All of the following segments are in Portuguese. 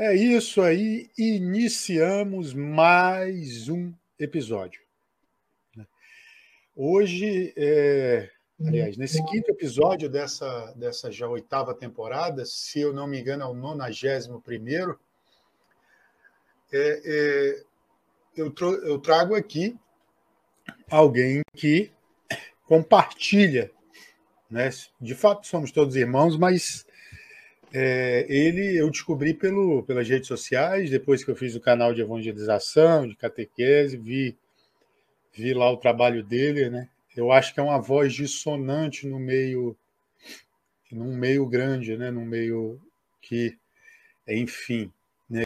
É isso aí, iniciamos mais um episódio. Hoje, é, aliás, nesse quinto episódio dessa, dessa já oitava temporada, se eu não me engano, é o nonagésimo primeiro, é, é, eu, eu trago aqui alguém que compartilha. Né? De fato, somos todos irmãos, mas é, ele eu descobri pelo, pelas redes sociais, depois que eu fiz o canal de evangelização, de catequese, vi, vi lá o trabalho dele, né? Eu acho que é uma voz dissonante no meio, num meio grande, né? Num meio que, enfim, né?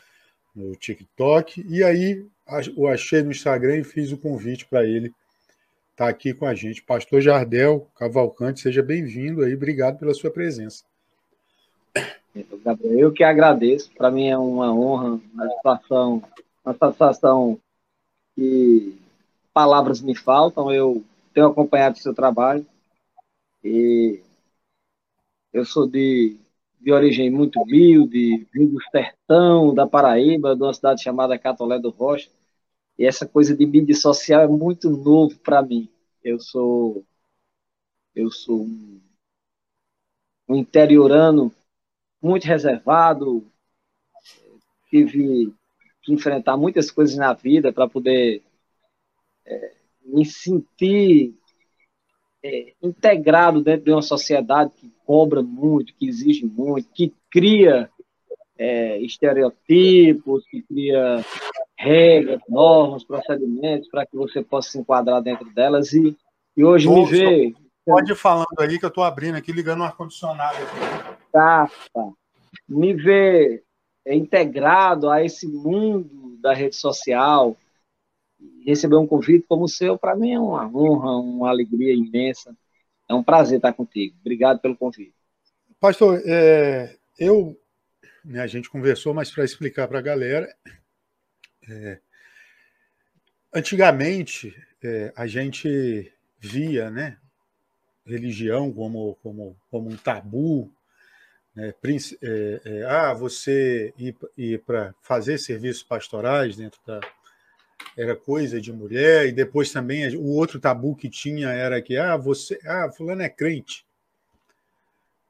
no TikTok. E aí o achei no Instagram e fiz o convite para ele estar tá aqui com a gente. Pastor Jardel Cavalcante, seja bem-vindo aí, obrigado pela sua presença. Gabriel, eu que agradeço. Para mim é uma honra, uma satisfação, uma satisfação que palavras me faltam. Eu tenho acompanhado o seu trabalho e eu sou de, de origem muito humilde, vim do sertão da Paraíba, de uma cidade chamada Catolé do Rocha. E essa coisa de mídia social é muito novo para mim. Eu sou eu sou um, um interiorano muito reservado, tive que enfrentar muitas coisas na vida para poder é, me sentir é, integrado dentro de uma sociedade que cobra muito, que exige muito, que cria é, estereotipos, que cria regras, normas, procedimentos para que você possa se enquadrar dentro delas e, e hoje me ver Pode ir falando aí que eu estou abrindo aqui, ligando o ar-condicionado. Tá, tá. Me ver integrado a esse mundo da rede social, receber um convite como o seu, para mim é uma honra, uma alegria imensa. É um prazer estar contigo. Obrigado pelo convite. Pastor, é, eu, né, a gente conversou, mas para explicar para a galera, é, antigamente é, a gente via, né, religião como, como, como um tabu. Né? É, é, ah, você ir, ir para fazer serviços pastorais dentro da. Era coisa de mulher, e depois também o outro tabu que tinha era que, ah, você, ah, fulano é crente.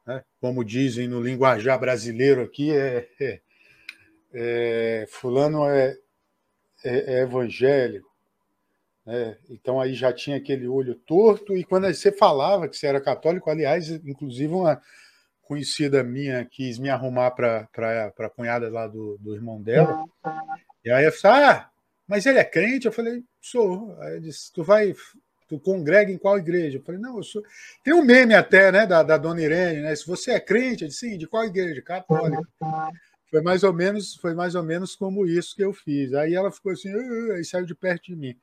Né? Como dizem no linguajar brasileiro aqui, é, é, é fulano é, é, é? Então aí já tinha aquele olho torto, e quando você falava que você era católico, aliás, inclusive uma conhecida minha quis me arrumar para a cunhada lá do, do irmão dela, e aí eu falei, ah, mas ele é crente? Eu falei, sou. Aí disse, tu vai, tu congrega em qual igreja? Eu falei, não, eu sou. Tem um meme até, né, da, da dona Irene, né? Se você é crente, eu disse, sim, de qual igreja? Católica. Foi mais ou menos, foi mais ou menos como isso que eu fiz. Aí ela ficou assim, aí saiu de perto de mim.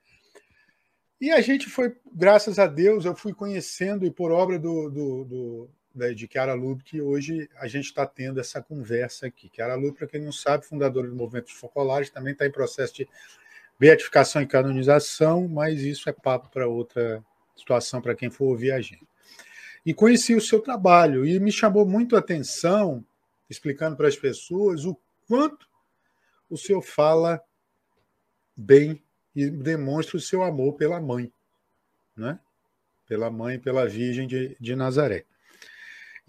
E a gente foi, graças a Deus, eu fui conhecendo, e por obra do, do, do né, de Chiara Lube, que hoje a gente está tendo essa conversa aqui. Chiara Lube, para quem não sabe, fundadora do Movimento dos Focolares, também está em processo de beatificação e canonização, mas isso é papo para outra situação, para quem for ouvir a gente. E conheci o seu trabalho, e me chamou muito a atenção, explicando para as pessoas o quanto o senhor fala bem e demonstra o seu amor pela mãe, né? pela mãe, pela Virgem de, de Nazaré.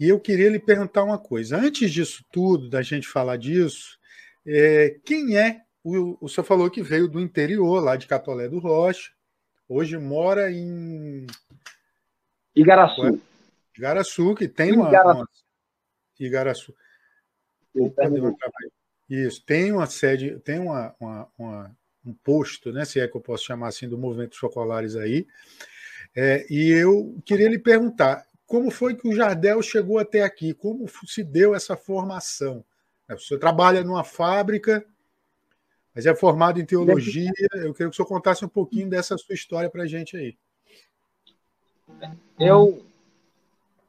E eu queria lhe perguntar uma coisa. Antes disso tudo, da gente falar disso, é, quem é o, o senhor falou que veio do interior, lá de Catolé do Rocha, hoje mora em Igaraçu. Igaraçu, que tem uma. Igaraçu. uma Igaraçu. Opa, Isso, tem uma sede, tem uma, uma, uma um posto, né, se é que eu posso chamar assim, do movimento Chocolares aí. É, e eu queria lhe perguntar, como foi que o Jardel chegou até aqui? Como se deu essa formação? É, o senhor trabalha numa fábrica, mas é formado em teologia. Eu queria que o senhor contasse um pouquinho dessa sua história para a gente aí. Eu,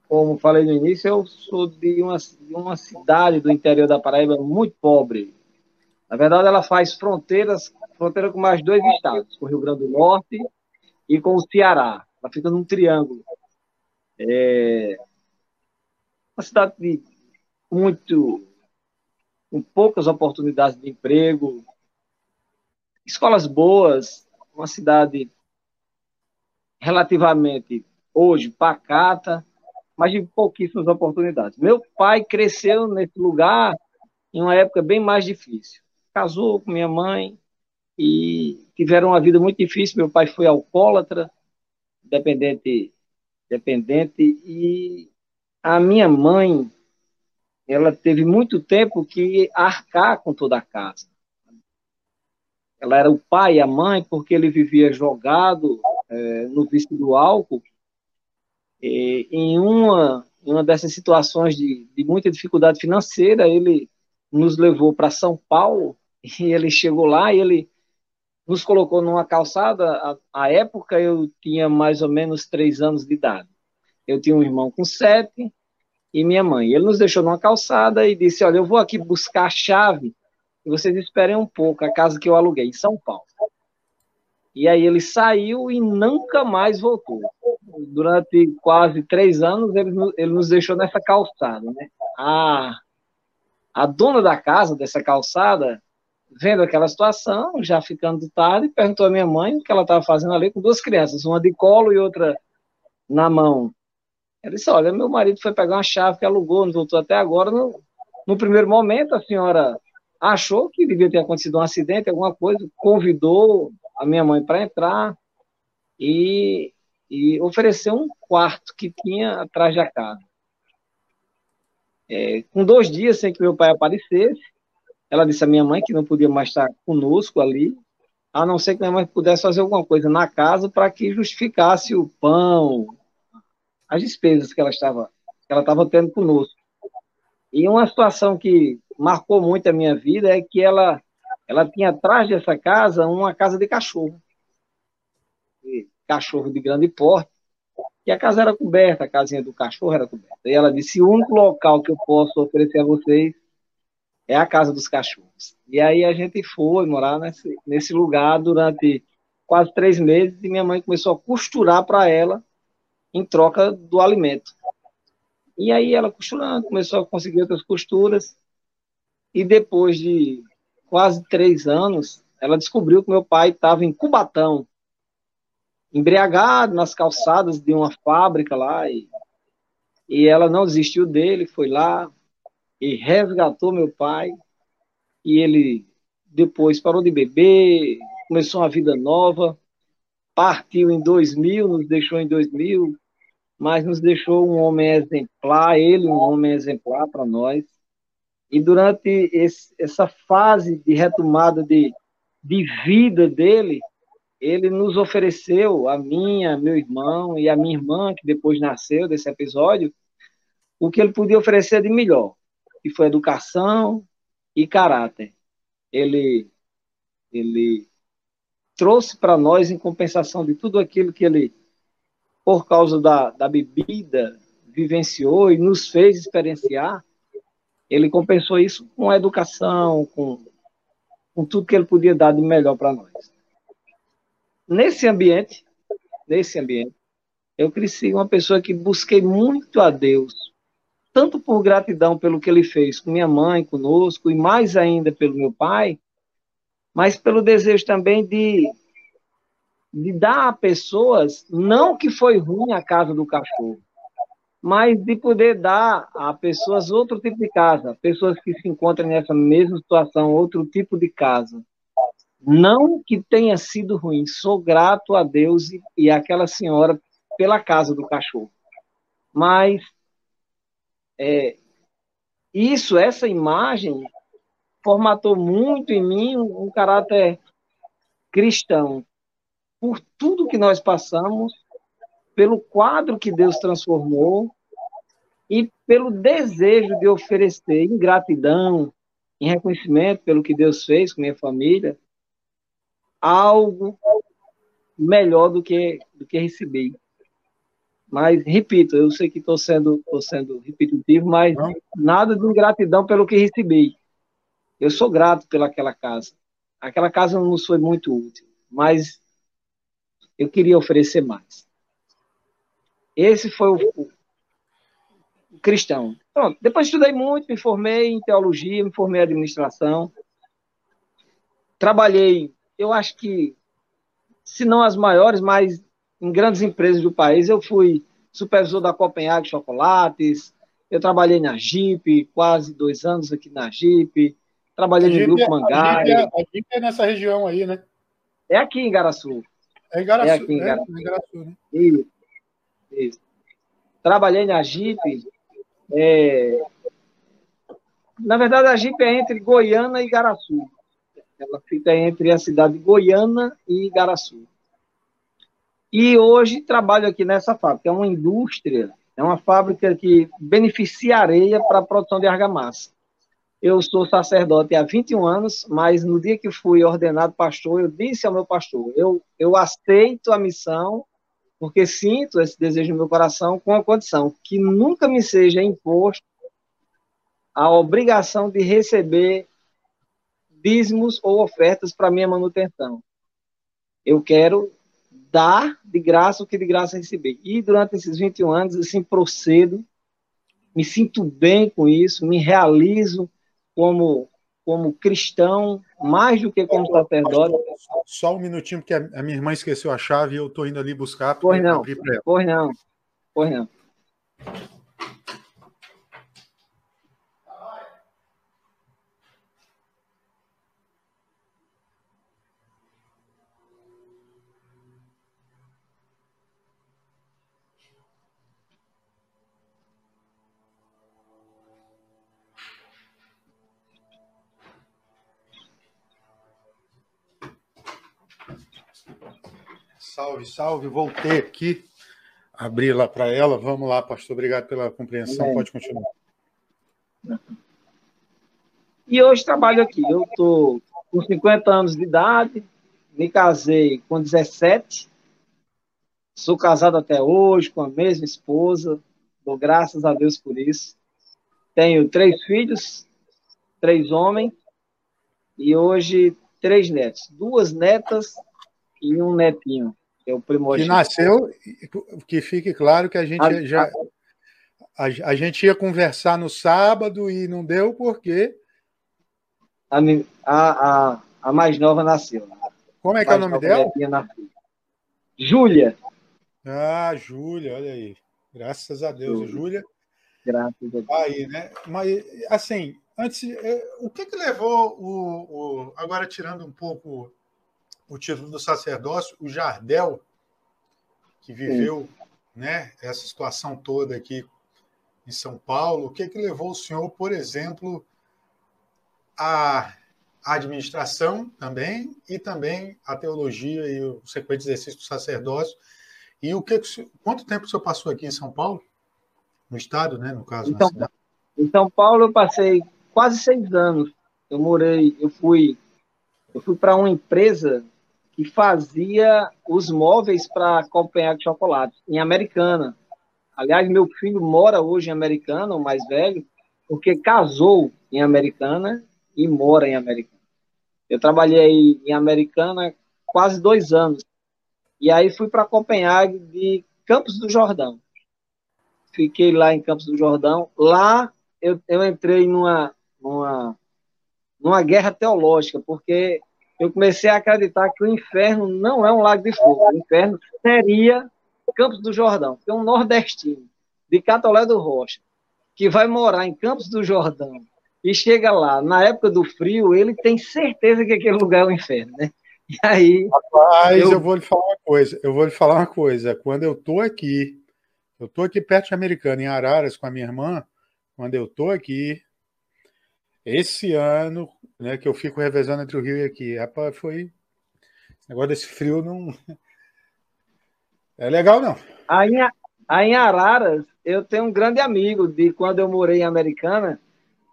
como falei no início, eu sou de uma, de uma cidade do interior da Paraíba muito pobre. Na verdade, ela faz fronteiras fronteira com mais dois estados, com o Rio Grande do Norte e com o Ceará. Ela fica num triângulo. É uma cidade muito, com poucas oportunidades de emprego, escolas boas, uma cidade relativamente hoje pacata, mas de pouquíssimas oportunidades. Meu pai cresceu nesse lugar em uma época bem mais difícil. Casou com minha mãe e tiveram uma vida muito difícil. Meu pai foi alcoólatra, dependente, dependente e a minha mãe ela teve muito tempo que arcar com toda a casa. Ela era o pai e a mãe porque ele vivia jogado é, no vício do álcool. E, em uma, em uma dessas situações de, de muita dificuldade financeira, ele nos levou para São Paulo e ele chegou lá e ele nos colocou numa calçada. A, época eu tinha mais ou menos três anos de idade. Eu tinha um irmão com sete e minha mãe. Ele nos deixou numa calçada e disse: Olha, eu vou aqui buscar a chave e vocês esperem um pouco, a casa que eu aluguei em São Paulo. E aí ele saiu e nunca mais voltou. Durante quase três anos ele, ele nos deixou nessa calçada. Né? A, a dona da casa, dessa calçada, vendo aquela situação, já ficando tarde, perguntou à minha mãe o que ela estava fazendo ali com duas crianças, uma de colo e outra na mão. Ela disse: Olha, meu marido foi pegar uma chave que alugou, não voltou até agora. No, no primeiro momento, a senhora achou que devia ter acontecido um acidente, alguma coisa, convidou a minha mãe para entrar e, e ofereceu um quarto que tinha atrás da casa. É, com dois dias sem que meu pai aparecesse, ela disse à minha mãe que não podia mais estar conosco ali, a não ser que minha mãe pudesse fazer alguma coisa na casa para que justificasse o pão, as despesas que ela estava, que ela estava tendo conosco. E uma situação que marcou muito a minha vida é que ela, ela tinha atrás dessa casa uma casa de cachorro. cachorro de grande porte. E a casa era coberta, a casinha do cachorro era coberta. E ela disse: o único local que eu posso oferecer a vocês é a casa dos cachorros. E aí a gente foi morar nesse, nesse lugar durante quase três meses e minha mãe começou a costurar para ela em troca do alimento. E aí ela costurando, começou a conseguir outras costuras. E depois de quase três anos, ela descobriu que meu pai estava em Cubatão, embriagado nas calçadas de uma fábrica lá. E, e ela não desistiu dele, foi lá e resgatou meu pai. E ele depois parou de beber, começou uma vida nova, partiu em 2000, nos deixou em 2000, mas nos deixou um homem exemplar, ele um homem exemplar para nós. E durante esse, essa fase de retomada de, de vida dele, ele nos ofereceu, a minha, meu irmão e a minha irmã, que depois nasceu desse episódio, o que ele podia oferecer de melhor, que foi educação e caráter. Ele, ele trouxe para nós, em compensação de tudo aquilo que ele por causa da, da bebida, vivenciou e nos fez experienciar, ele compensou isso com a educação, com, com tudo que ele podia dar de melhor para nós. Nesse ambiente, nesse ambiente, eu cresci uma pessoa que busquei muito a Deus, tanto por gratidão pelo que ele fez com minha mãe, conosco, e mais ainda pelo meu pai, mas pelo desejo também de de dar a pessoas, não que foi ruim a casa do cachorro, mas de poder dar a pessoas outro tipo de casa, pessoas que se encontram nessa mesma situação, outro tipo de casa. Não que tenha sido ruim, sou grato a Deus e, e àquela senhora pela casa do cachorro. Mas é, isso, essa imagem, formatou muito em mim um, um caráter cristão, por tudo que nós passamos, pelo quadro que Deus transformou e pelo desejo de oferecer em gratidão, em reconhecimento pelo que Deus fez com minha família, algo melhor do que do que recebi. Mas repito, eu sei que estou sendo tô sendo repetitivo, mas Não. nada de ingratidão pelo que recebi. Eu sou grato pelaquela casa. Aquela casa não nos foi muito útil, mas eu queria oferecer mais. Esse foi o, o cristão. Pronto. Depois estudei muito, me formei em teologia, me formei em administração. Trabalhei, eu acho que, se não as maiores, mas em grandes empresas do país. Eu fui supervisor da Copenhague Chocolates, eu trabalhei na Jeep, quase dois anos aqui na Jeep, trabalhei no Grupo é, Mangai. A Jeep, é, é nessa região aí, né? É aqui em Garaçu. É em Garaçu, é aqui em é, Garaçu. É, em Garaçu né? Isso, isso. Trabalhei na Jeep. É... Na verdade, a Jeep é entre Goiânia e Garaçu. Ela fica entre a cidade de Goiânia e Garaçu. E hoje trabalho aqui nessa fábrica. É uma indústria, é uma fábrica que beneficia areia para a produção de argamassa. Eu sou sacerdote há 21 anos, mas no dia que fui ordenado pastor, eu disse ao meu pastor: eu, eu aceito a missão, porque sinto esse desejo no meu coração, com a condição que nunca me seja imposto a obrigação de receber dízimos ou ofertas para minha manutenção. Eu quero dar de graça o que de graça receber. E durante esses 21 anos, assim, procedo, me sinto bem com isso, me realizo como, como cristão, mais do que como sacerdote. Só um minutinho, porque a minha irmã esqueceu a chave e eu estou indo ali buscar. Pois não, pois não, pois não. Salve, salve, voltei aqui, abri lá para ela. Vamos lá, pastor, obrigado pela compreensão. Pode continuar. E hoje trabalho aqui. Eu estou com 50 anos de idade, me casei com 17, sou casado até hoje com a mesma esposa, dou graças a Deus por isso. Tenho três filhos, três homens, e hoje três netos, duas netas e um netinho. É o primogênito. Que nasceu, que fique claro que a gente a, já. A, a, gente ia conversar no sábado e não deu porque. A, a, a mais nova nasceu. Como é que é o nome dela? Júlia. Ah, Júlia, olha aí. Graças a Deus, Júlia. Graças a Deus. Aí, né? Mas, assim, antes, é, o que, que levou o, o. Agora, tirando um pouco o título do sacerdócio, o Jardel, que viveu né, essa situação toda aqui em São Paulo, o que, que levou o senhor, por exemplo, à administração também, e também a teologia e o sequente exercício do sacerdócio. E o que, quanto tempo o senhor passou aqui em São Paulo? No estado, né, no caso, então, Em São Paulo eu passei quase seis anos. Eu morei, eu fui, eu fui para uma empresa que fazia os móveis para acompanhar de chocolate, em Americana. Aliás, meu filho mora hoje em Americana, o mais velho, porque casou em Americana e mora em Americana. Eu trabalhei em Americana quase dois anos. E aí fui para Copenhague de Campos do Jordão. Fiquei lá em Campos do Jordão. Lá eu, eu entrei numa, numa, numa guerra teológica, porque eu comecei a acreditar que o inferno não é um lago de fogo. O inferno seria Campos do Jordão, que é um nordestino, de Catolé do Rocha, que vai morar em Campos do Jordão e chega lá, na época do frio, ele tem certeza que aquele lugar é o inferno, né? E aí. Rapaz, eu... eu vou lhe falar uma coisa. Eu vou lhe falar uma coisa. Quando eu tô aqui, eu tô aqui perto de Americana, em Araras, com a minha irmã. Quando eu tô aqui, esse ano, né, que eu fico revezando entre o Rio e aqui, rapaz, foi. Negócio desse frio não. É legal, não. Aí, aí em Araras, eu tenho um grande amigo de quando eu morei em Americana,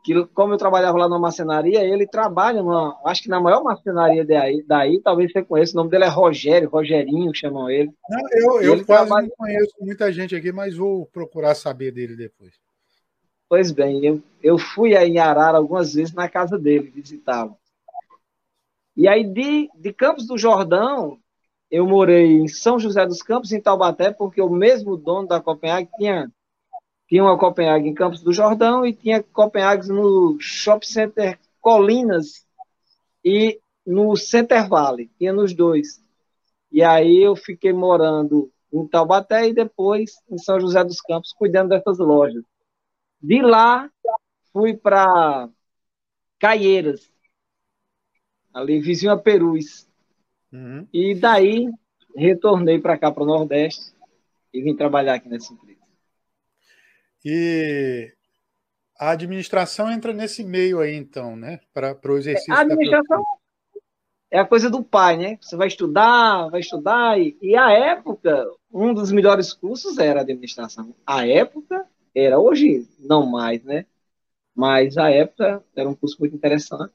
que como eu trabalhava lá na marcenaria, ele trabalha numa, acho que na maior marcenaria daí, daí talvez você conheça, o nome dele é Rogério, Rogerinho chamam ele. Não, eu eu quase trabalha... não conheço muita gente aqui, mas vou procurar saber dele depois. Pois bem, eu, eu fui aí em Arara algumas vezes na casa dele, visitá-lo. E aí, de, de Campos do Jordão, eu morei em São José dos Campos, em Taubaté, porque o mesmo dono da Copenhague tinha, Tinha uma Copenhague em Campos do Jordão e tinha Copenhague no Shopping Center Colinas e no Center Valley, tinha nos dois. E aí eu fiquei morando em Taubaté e depois em São José dos Campos, cuidando dessas lojas. De lá, fui para Caieiras, ali vizinho a Perus. Uhum. E daí retornei para cá, para o Nordeste, e vim trabalhar aqui nessa empresa. E a administração entra nesse meio aí, então, né? Para o exercício. A administração é a coisa do pai, né? Você vai estudar, vai estudar, e, e a época, um dos melhores cursos era administração. A época era, hoje não mais, né? Mas a época era um curso muito interessante.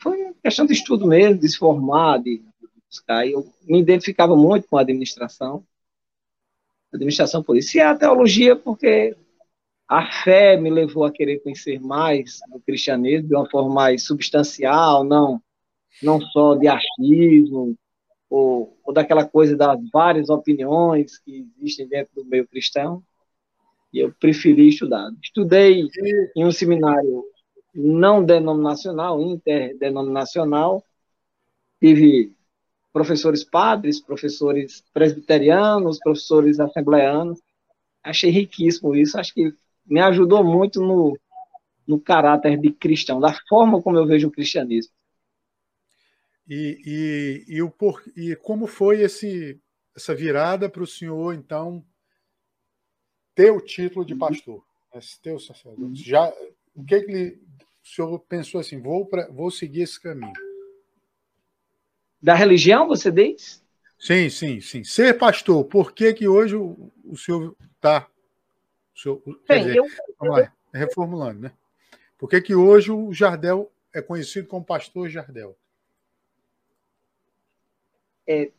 Foi questão de estudo mesmo, de se formar, de, buscar. Eu me identificava muito com a administração. Administração isso. E a teologia, porque a fé me levou a querer conhecer mais do cristianismo de uma forma mais substancial, não não só de achismo, ou, ou daquela coisa das várias opiniões que existem dentro do meio cristão, e eu preferi estudar. Estudei em um seminário não denominacional, interdenominacional, tive professores padres, professores presbiterianos, professores assembleanos, achei riquíssimo isso, acho que me ajudou muito no, no caráter de cristão, da forma como eu vejo o cristianismo. E, e, e, o por, e como foi esse, essa virada para o senhor, então, ter o título de uhum. pastor, né, ter o sacerdote? Uhum. Já, o que, que ele, o senhor pensou assim, vou, pra, vou seguir esse caminho? Da religião, você diz? Sim, sim, sim. Ser pastor, por que, que hoje o, o senhor está. Bem, dizer, eu... vamos lá, reformulando, né? Por que, que hoje o Jardel é conhecido como pastor Jardel? é,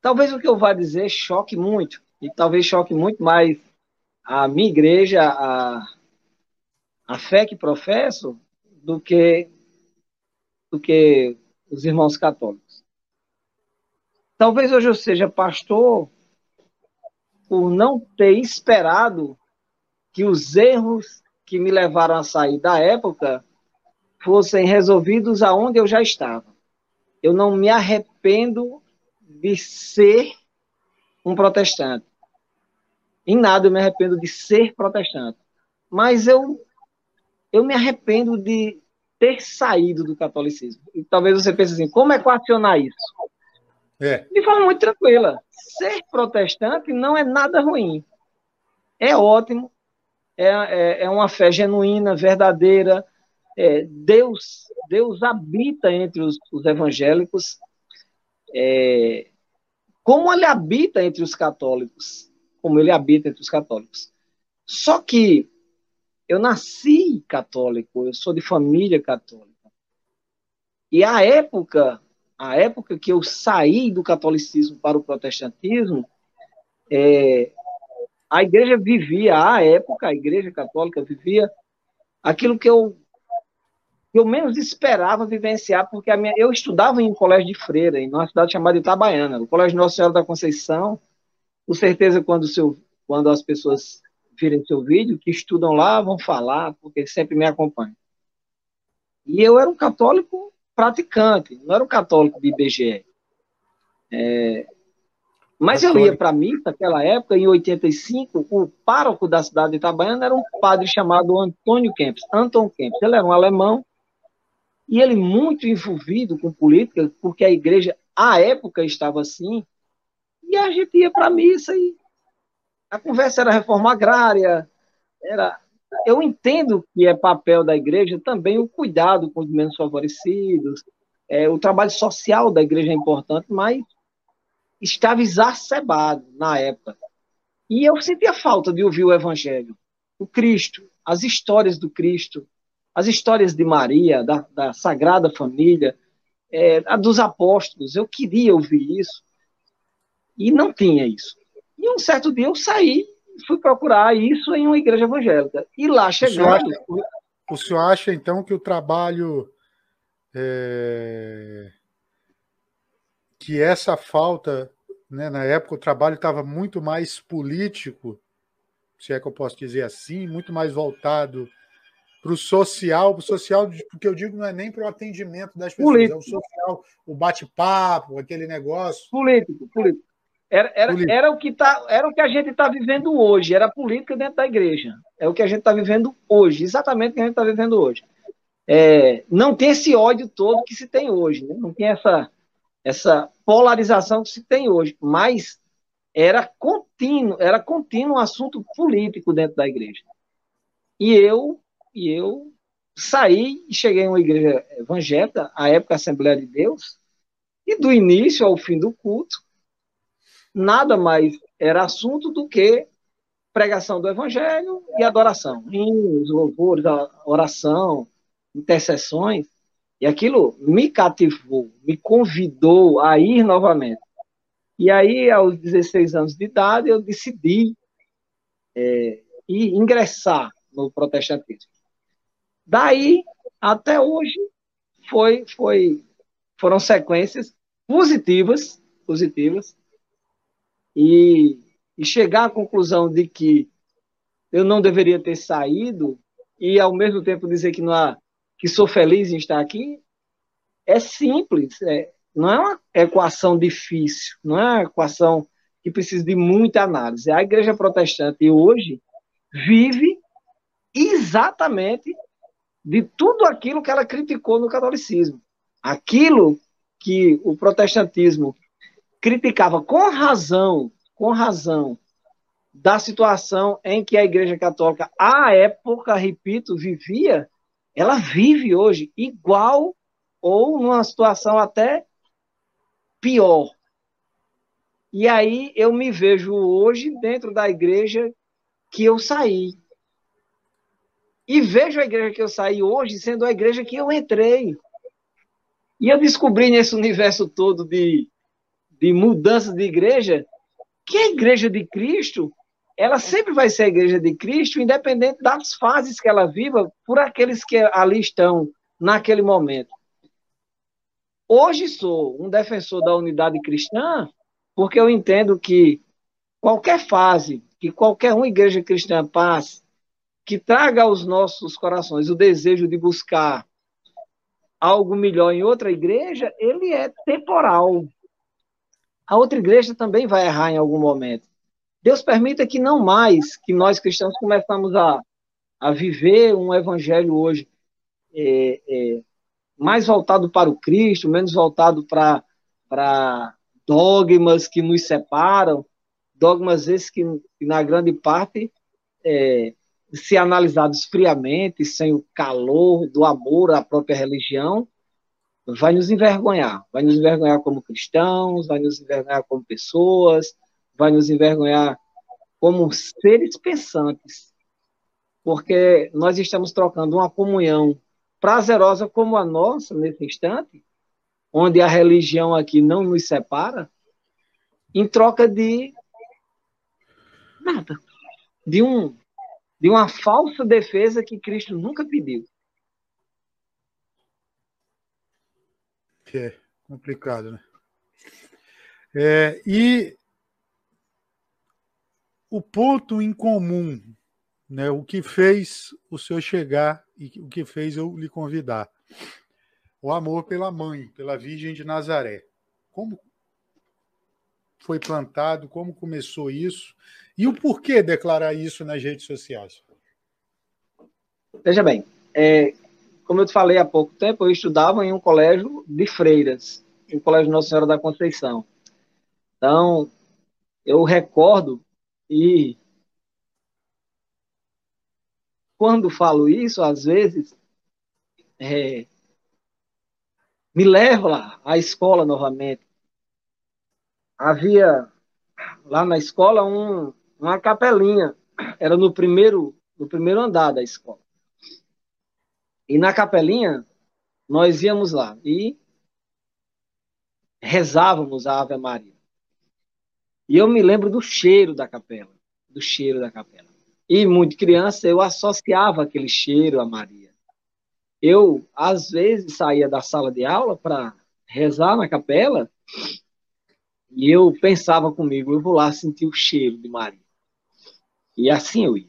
talvez o que eu vá dizer choque muito, e talvez choque muito mais a minha igreja, a, a fé que professo, do que, do que os irmãos católicos. Talvez hoje eu seja pastor por não ter esperado que os erros que me levaram a sair da época fossem resolvidos aonde eu já estava eu não me arrependo de ser um protestante. Em nada eu me arrependo de ser protestante. Mas eu, eu me arrependo de ter saído do catolicismo. E talvez você pense assim, como equacionar isso? É. De forma muito tranquila. Ser protestante não é nada ruim. É ótimo. É, é, é uma fé genuína, verdadeira. É, Deus Deus habita entre os, os evangélicos, é, como ele habita entre os católicos, como ele habita entre os católicos. Só que eu nasci católico, eu sou de família católica. E a época, a época que eu saí do catolicismo para o protestantismo, é, a igreja vivia, a época, a igreja católica vivia aquilo que eu eu menos esperava vivenciar, porque minha, eu estudava em um colégio de freira, em uma cidade chamada Itabaiana, o Colégio Nossa Senhora da Conceição. Com certeza, quando, seu, quando as pessoas virem seu vídeo, que estudam lá, vão falar, porque sempre me acompanham. E eu era um católico praticante, não era um católico de IBGE. É, mas eu ia para a missa naquela época, em 85, o pároco da cidade de Itabaiana era um padre chamado Antônio Kempis, Anton Kempis. Ele era um alemão, e ele muito envolvido com política, porque a igreja, à época, estava assim, e a gente ia para a missa e a conversa era reforma agrária, era... Eu entendo que é papel da igreja também o cuidado com os menos favorecidos, é, o trabalho social da igreja é importante, mas estava exacerbado na época. E eu sentia falta de ouvir o evangelho, o Cristo, as histórias do Cristo, as histórias de Maria, da, da Sagrada Família, é, a dos apóstolos. Eu queria ouvir isso e não tinha isso. E um certo dia eu saí fui procurar isso em uma igreja evangélica. E lá chegando. O senhor acha, o senhor acha então, que o trabalho. É, que essa falta, né, na época o trabalho estava muito mais político se é que eu posso dizer assim, muito mais voltado para o social, o social, porque eu digo não é nem para o atendimento das pessoas, político. é o social, o bate-papo, aquele negócio. Político, político. Era, era, político. era, o, que tá, era o que a gente está vivendo hoje, era política dentro da igreja. É o que a gente está vivendo hoje, exatamente o que a gente está vivendo hoje. É, não tem esse ódio todo que se tem hoje, né? não tem essa, essa polarização que se tem hoje, mas era contínuo, era contínuo um assunto político dentro da igreja. E eu e eu saí e cheguei em uma igreja evangélica, a época Assembleia de Deus, e do início ao fim do culto, nada mais era assunto do que pregação do evangelho e adoração. Hinos, louvores, oração, intercessões. E aquilo me cativou, me convidou a ir novamente. E aí, aos 16 anos de idade, eu decidi é, ingressar no protestantismo. Daí até hoje foi, foi, foram sequências positivas, positivas, e, e chegar à conclusão de que eu não deveria ter saído e ao mesmo tempo dizer que não há, que sou feliz em estar aqui é simples, é, não é uma equação difícil, não é uma equação que precisa de muita análise. A igreja protestante hoje vive exatamente de tudo aquilo que ela criticou no catolicismo. Aquilo que o protestantismo criticava com razão, com razão, da situação em que a Igreja Católica, à época, repito, vivia, ela vive hoje igual ou numa situação até pior. E aí eu me vejo hoje dentro da igreja que eu saí. E vejo a igreja que eu saí hoje sendo a igreja que eu entrei. E eu descobri nesse universo todo de, de mudanças de igreja que a igreja de Cristo, ela sempre vai ser a igreja de Cristo, independente das fases que ela viva, por aqueles que ali estão naquele momento. Hoje sou um defensor da unidade cristã, porque eu entendo que qualquer fase que qualquer uma igreja cristã passe, que traga aos nossos corações o desejo de buscar algo melhor em outra igreja, ele é temporal. A outra igreja também vai errar em algum momento. Deus permita que não mais que nós cristãos começamos a, a viver um evangelho hoje é, é, mais voltado para o Cristo, menos voltado para, para dogmas que nos separam, dogmas esses que, na grande parte, é, se analisados friamente, sem o calor do amor à própria religião, vai nos envergonhar. Vai nos envergonhar como cristãos, vai nos envergonhar como pessoas, vai nos envergonhar como seres pensantes. Porque nós estamos trocando uma comunhão prazerosa como a nossa, nesse instante, onde a religião aqui não nos separa, em troca de nada. De um de uma falsa defesa que Cristo nunca pediu. É complicado, né? É, e o ponto em comum, né, o que fez o senhor chegar e o que fez eu lhe convidar, o amor pela mãe, pela Virgem de Nazaré. Como foi plantado, como começou isso e o porquê declarar isso nas redes sociais? Veja bem, é, como eu te falei há pouco tempo, eu estudava em um colégio de freiras, em colégio Nossa Senhora da Conceição. Então, eu recordo e quando falo isso, às vezes, é, me leva à escola novamente. Havia lá na escola um, uma capelinha, era no primeiro, no primeiro andar da escola. E na capelinha, nós íamos lá e rezávamos a Ave Maria. E eu me lembro do cheiro da capela, do cheiro da capela. E muito criança, eu associava aquele cheiro a Maria. Eu, às vezes, saía da sala de aula para rezar na capela e eu pensava comigo, eu vou lá sentir o cheiro de Maria. E assim eu ia.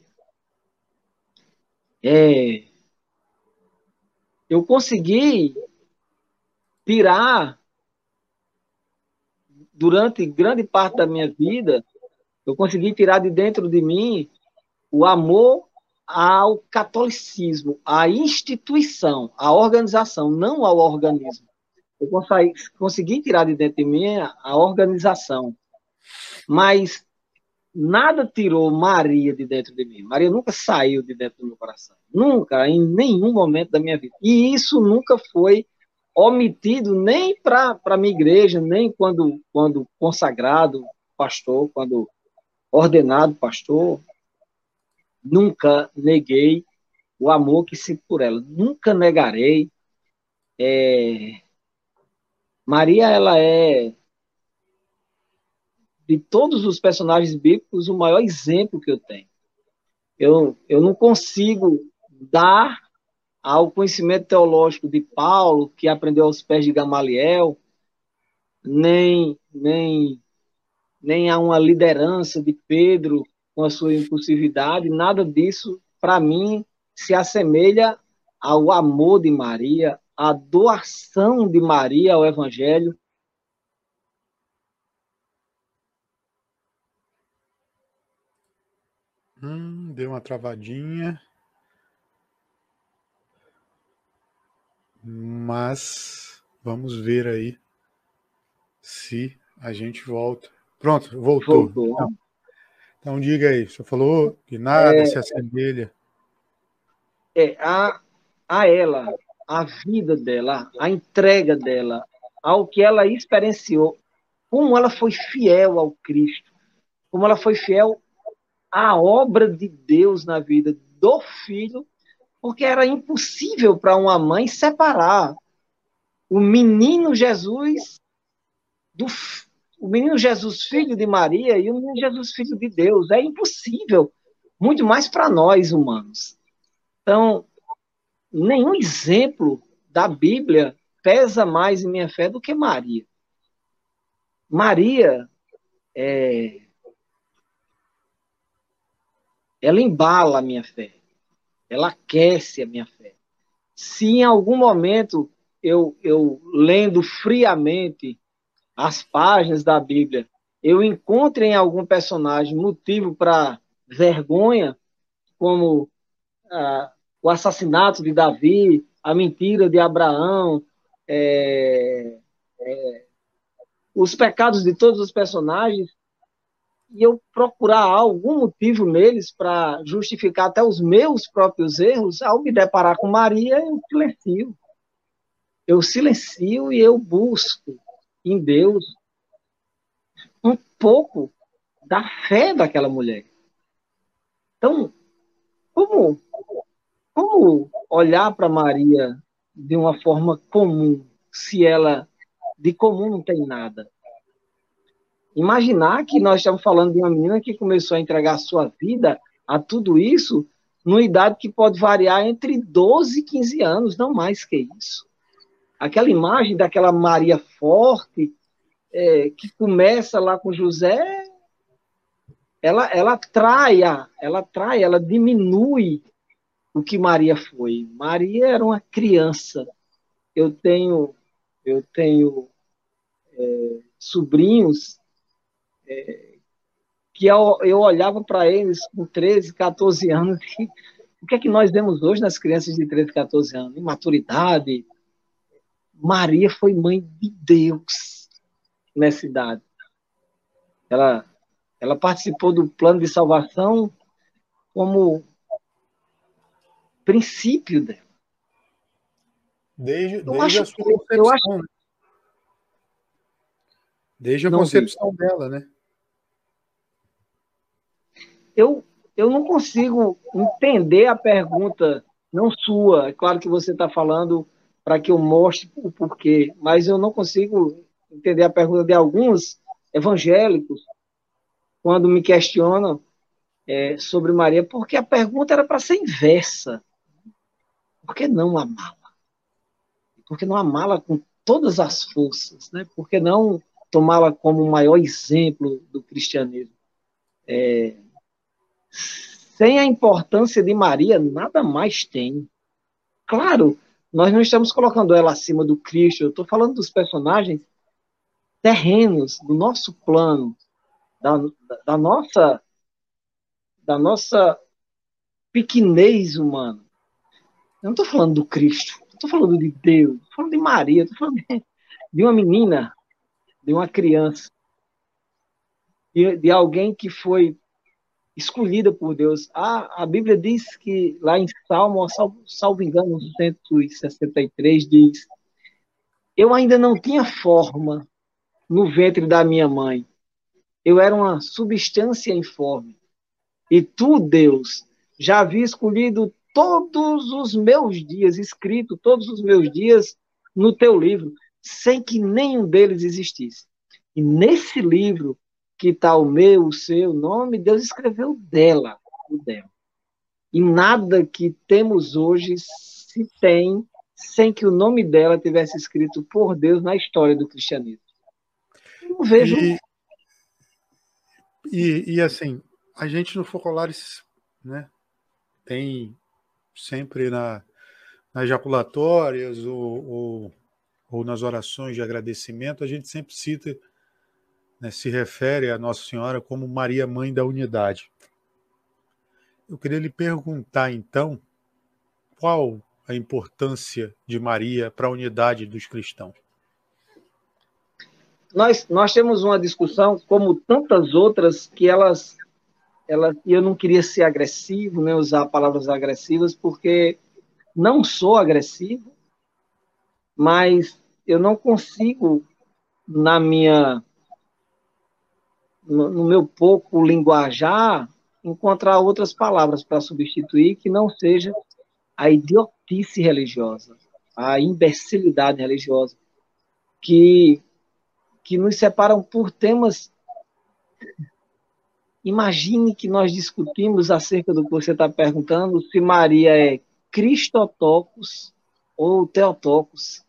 É, eu consegui tirar, durante grande parte da minha vida, eu consegui tirar de dentro de mim o amor ao catolicismo, à instituição, à organização, não ao organismo. Eu consegui, consegui tirar de dentro de mim a organização. Mas nada tirou Maria de dentro de mim. Maria nunca saiu de dentro do meu coração. Nunca, em nenhum momento da minha vida. E isso nunca foi omitido nem para a minha igreja, nem quando, quando consagrado pastor, quando ordenado pastor. Nunca neguei o amor que sinto por ela. Nunca negarei. É... Maria, ela é de todos os personagens bíblicos, o maior exemplo que eu tenho. Eu, eu não consigo dar ao conhecimento teológico de Paulo, que aprendeu aos pés de Gamaliel, nem, nem, nem a uma liderança de Pedro com a sua impulsividade, nada disso, para mim, se assemelha ao amor de Maria, à doação de Maria ao Evangelho, Hum, deu uma travadinha. Mas vamos ver aí se a gente volta. Pronto, voltou. voltou. Então, então, diga aí, você falou que nada é, se assemelha. É, a, a ela, a vida dela, a entrega dela, ao que ela experienciou, como ela foi fiel ao Cristo, como ela foi fiel a obra de Deus na vida do filho, porque era impossível para uma mãe separar o menino Jesus do o menino Jesus filho de Maria e o menino Jesus filho de Deus. É impossível, muito mais para nós humanos. Então, nenhum exemplo da Bíblia pesa mais em minha fé do que Maria. Maria é, ela embala a minha fé, ela aquece a minha fé. Se em algum momento eu, eu lendo friamente as páginas da Bíblia, eu encontro em algum personagem motivo para vergonha, como ah, o assassinato de Davi, a mentira de Abraão, é, é, os pecados de todos os personagens, e eu procurar algum motivo neles para justificar até os meus próprios erros, ao me deparar com Maria, eu silencio. Eu silencio e eu busco em Deus um pouco da fé daquela mulher. Então, como, como olhar para Maria de uma forma comum, se ela de comum não tem nada? Imaginar que nós estamos falando de uma menina que começou a entregar a sua vida a tudo isso numa idade que pode variar entre 12 e 15 anos, não mais que isso. Aquela imagem daquela Maria forte, é, que começa lá com José, ela, ela trai, ela trai, ela diminui o que Maria foi. Maria era uma criança. Eu tenho, eu tenho é, sobrinhos que eu, eu olhava para eles com 13, 14 anos, e, o que é que nós vemos hoje nas crianças de 13, 14 anos? Imaturidade. Maria foi mãe de Deus nessa idade. Ela, ela participou do plano de salvação como princípio dela. Desde, desde acho, a sua concepção. Acho, né? Desde a concepção dela, né? Eu, eu não consigo entender a pergunta, não sua. É claro que você está falando para que eu mostre o porquê, mas eu não consigo entender a pergunta de alguns evangélicos quando me questionam é, sobre Maria, porque a pergunta era para ser inversa. Por que não amá-la? Por que não amá-la com todas as forças? Né? Por que não tomá-la como o maior exemplo do cristianismo? É, sem a importância de Maria, nada mais tem. Claro, nós não estamos colocando ela acima do Cristo, eu estou falando dos personagens terrenos, do nosso plano, da, da nossa da nossa pequenez humana. Eu não estou falando do Cristo, estou falando de Deus, estou falando de Maria, estou falando de, de, uma menina, de uma criança, de, de alguém que foi escolhida por Deus. A, a Bíblia diz que, lá em Salmo, salvo, salvo engano, 163, diz: Eu ainda não tinha forma no ventre da minha mãe. Eu era uma substância informe. E tu, Deus, já havia escolhido todos os meus dias, escrito todos os meus dias no teu livro, sem que nenhum deles existisse. E nesse livro que está o meu, o seu nome, Deus escreveu dela, o dela. E nada que temos hoje se tem sem que o nome dela tivesse escrito por Deus na história do cristianismo. Eu vejo. E, e, e assim, a gente no Focolares, né, tem sempre na, nas ejaculatórias ou, ou, ou, nas orações de agradecimento, a gente sempre cita, né, se refere a Nossa Senhora como Maria, Mãe da Unidade. Eu queria lhe perguntar, então, qual a importância de Maria para a unidade dos cristãos? Nós, nós temos uma discussão, como tantas outras, que elas ela, eu não queria ser agressivo, né, usar palavras agressivas, porque não sou agressivo, mas eu não consigo, na minha, no, meu pouco linguajar, encontrar outras palavras para substituir que não seja a idiotice religiosa, a imbecilidade religiosa, que, que nos separam por temas Imagine que nós discutimos acerca do que você está perguntando, se Maria é Cristotocos ou Teotocos.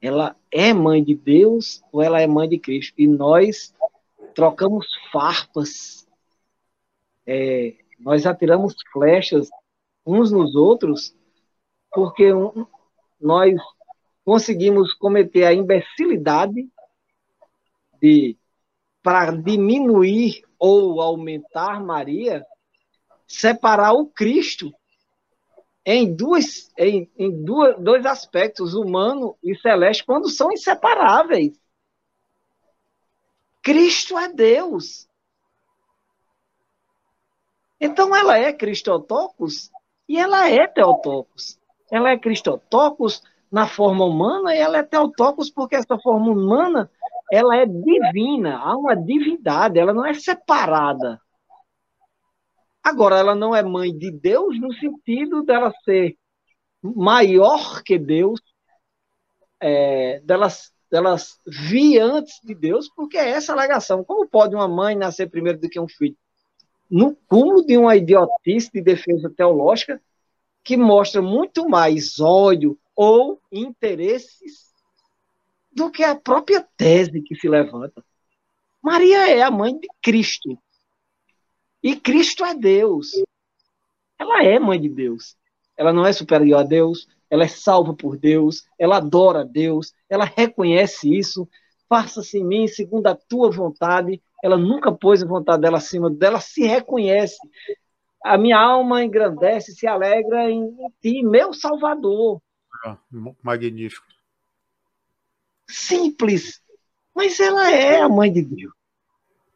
Ela é mãe de Deus ou ela é mãe de Cristo? E nós trocamos farpas, é, nós atiramos flechas uns nos outros, porque um, nós conseguimos cometer a imbecilidade de para diminuir ou aumentar Maria, separar o Cristo em, duas, em, em duas, dois aspectos, humano e celeste, quando são inseparáveis. Cristo é Deus. Então ela é Cristotocos e ela é Teotocos. Ela é Cristotocos na forma humana e ela é Teotocos porque essa forma humana ela é divina, há uma divindade, ela não é separada. Agora, ela não é mãe de Deus no sentido dela ser maior que Deus, é, delas, delas vir antes de Deus, porque é essa alegação. Como pode uma mãe nascer primeiro do que um filho? No cúmulo de uma idiotice de defesa teológica que mostra muito mais ódio ou interesses do que a própria tese que se levanta. Maria é a mãe de Cristo. E Cristo é Deus. Ela é mãe de Deus. Ela não é superior a Deus, ela é salva por Deus, ela adora a Deus, ela reconhece isso. Faça-se em mim segundo a tua vontade. Ela nunca pôs a vontade dela acima dela, se reconhece. A minha alma engrandece, se alegra em ti, meu Salvador. Ah, magnífico simples, mas ela é a mãe de Deus.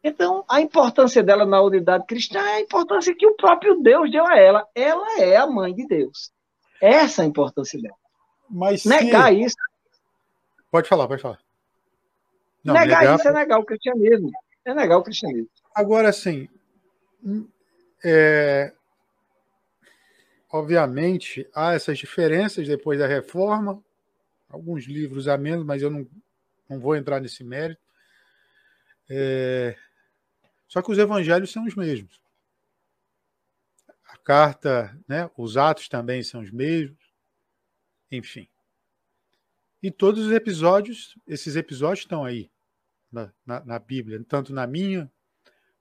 Então, a importância dela na unidade cristã é a importância que o próprio Deus deu a ela. Ela é a mãe de Deus. Essa é a importância dela. Mas negar se... isso. Pode falar, pode falar. Não, negar, negar, isso é negar o cristianismo. É negar o cristianismo. Agora, assim, é... obviamente, há essas diferenças depois da reforma, alguns livros a menos, mas eu não, não vou entrar nesse mérito. É... Só que os evangelhos são os mesmos. Carta, né, os atos também são os mesmos. Enfim. E todos os episódios, esses episódios estão aí na, na, na Bíblia, tanto na minha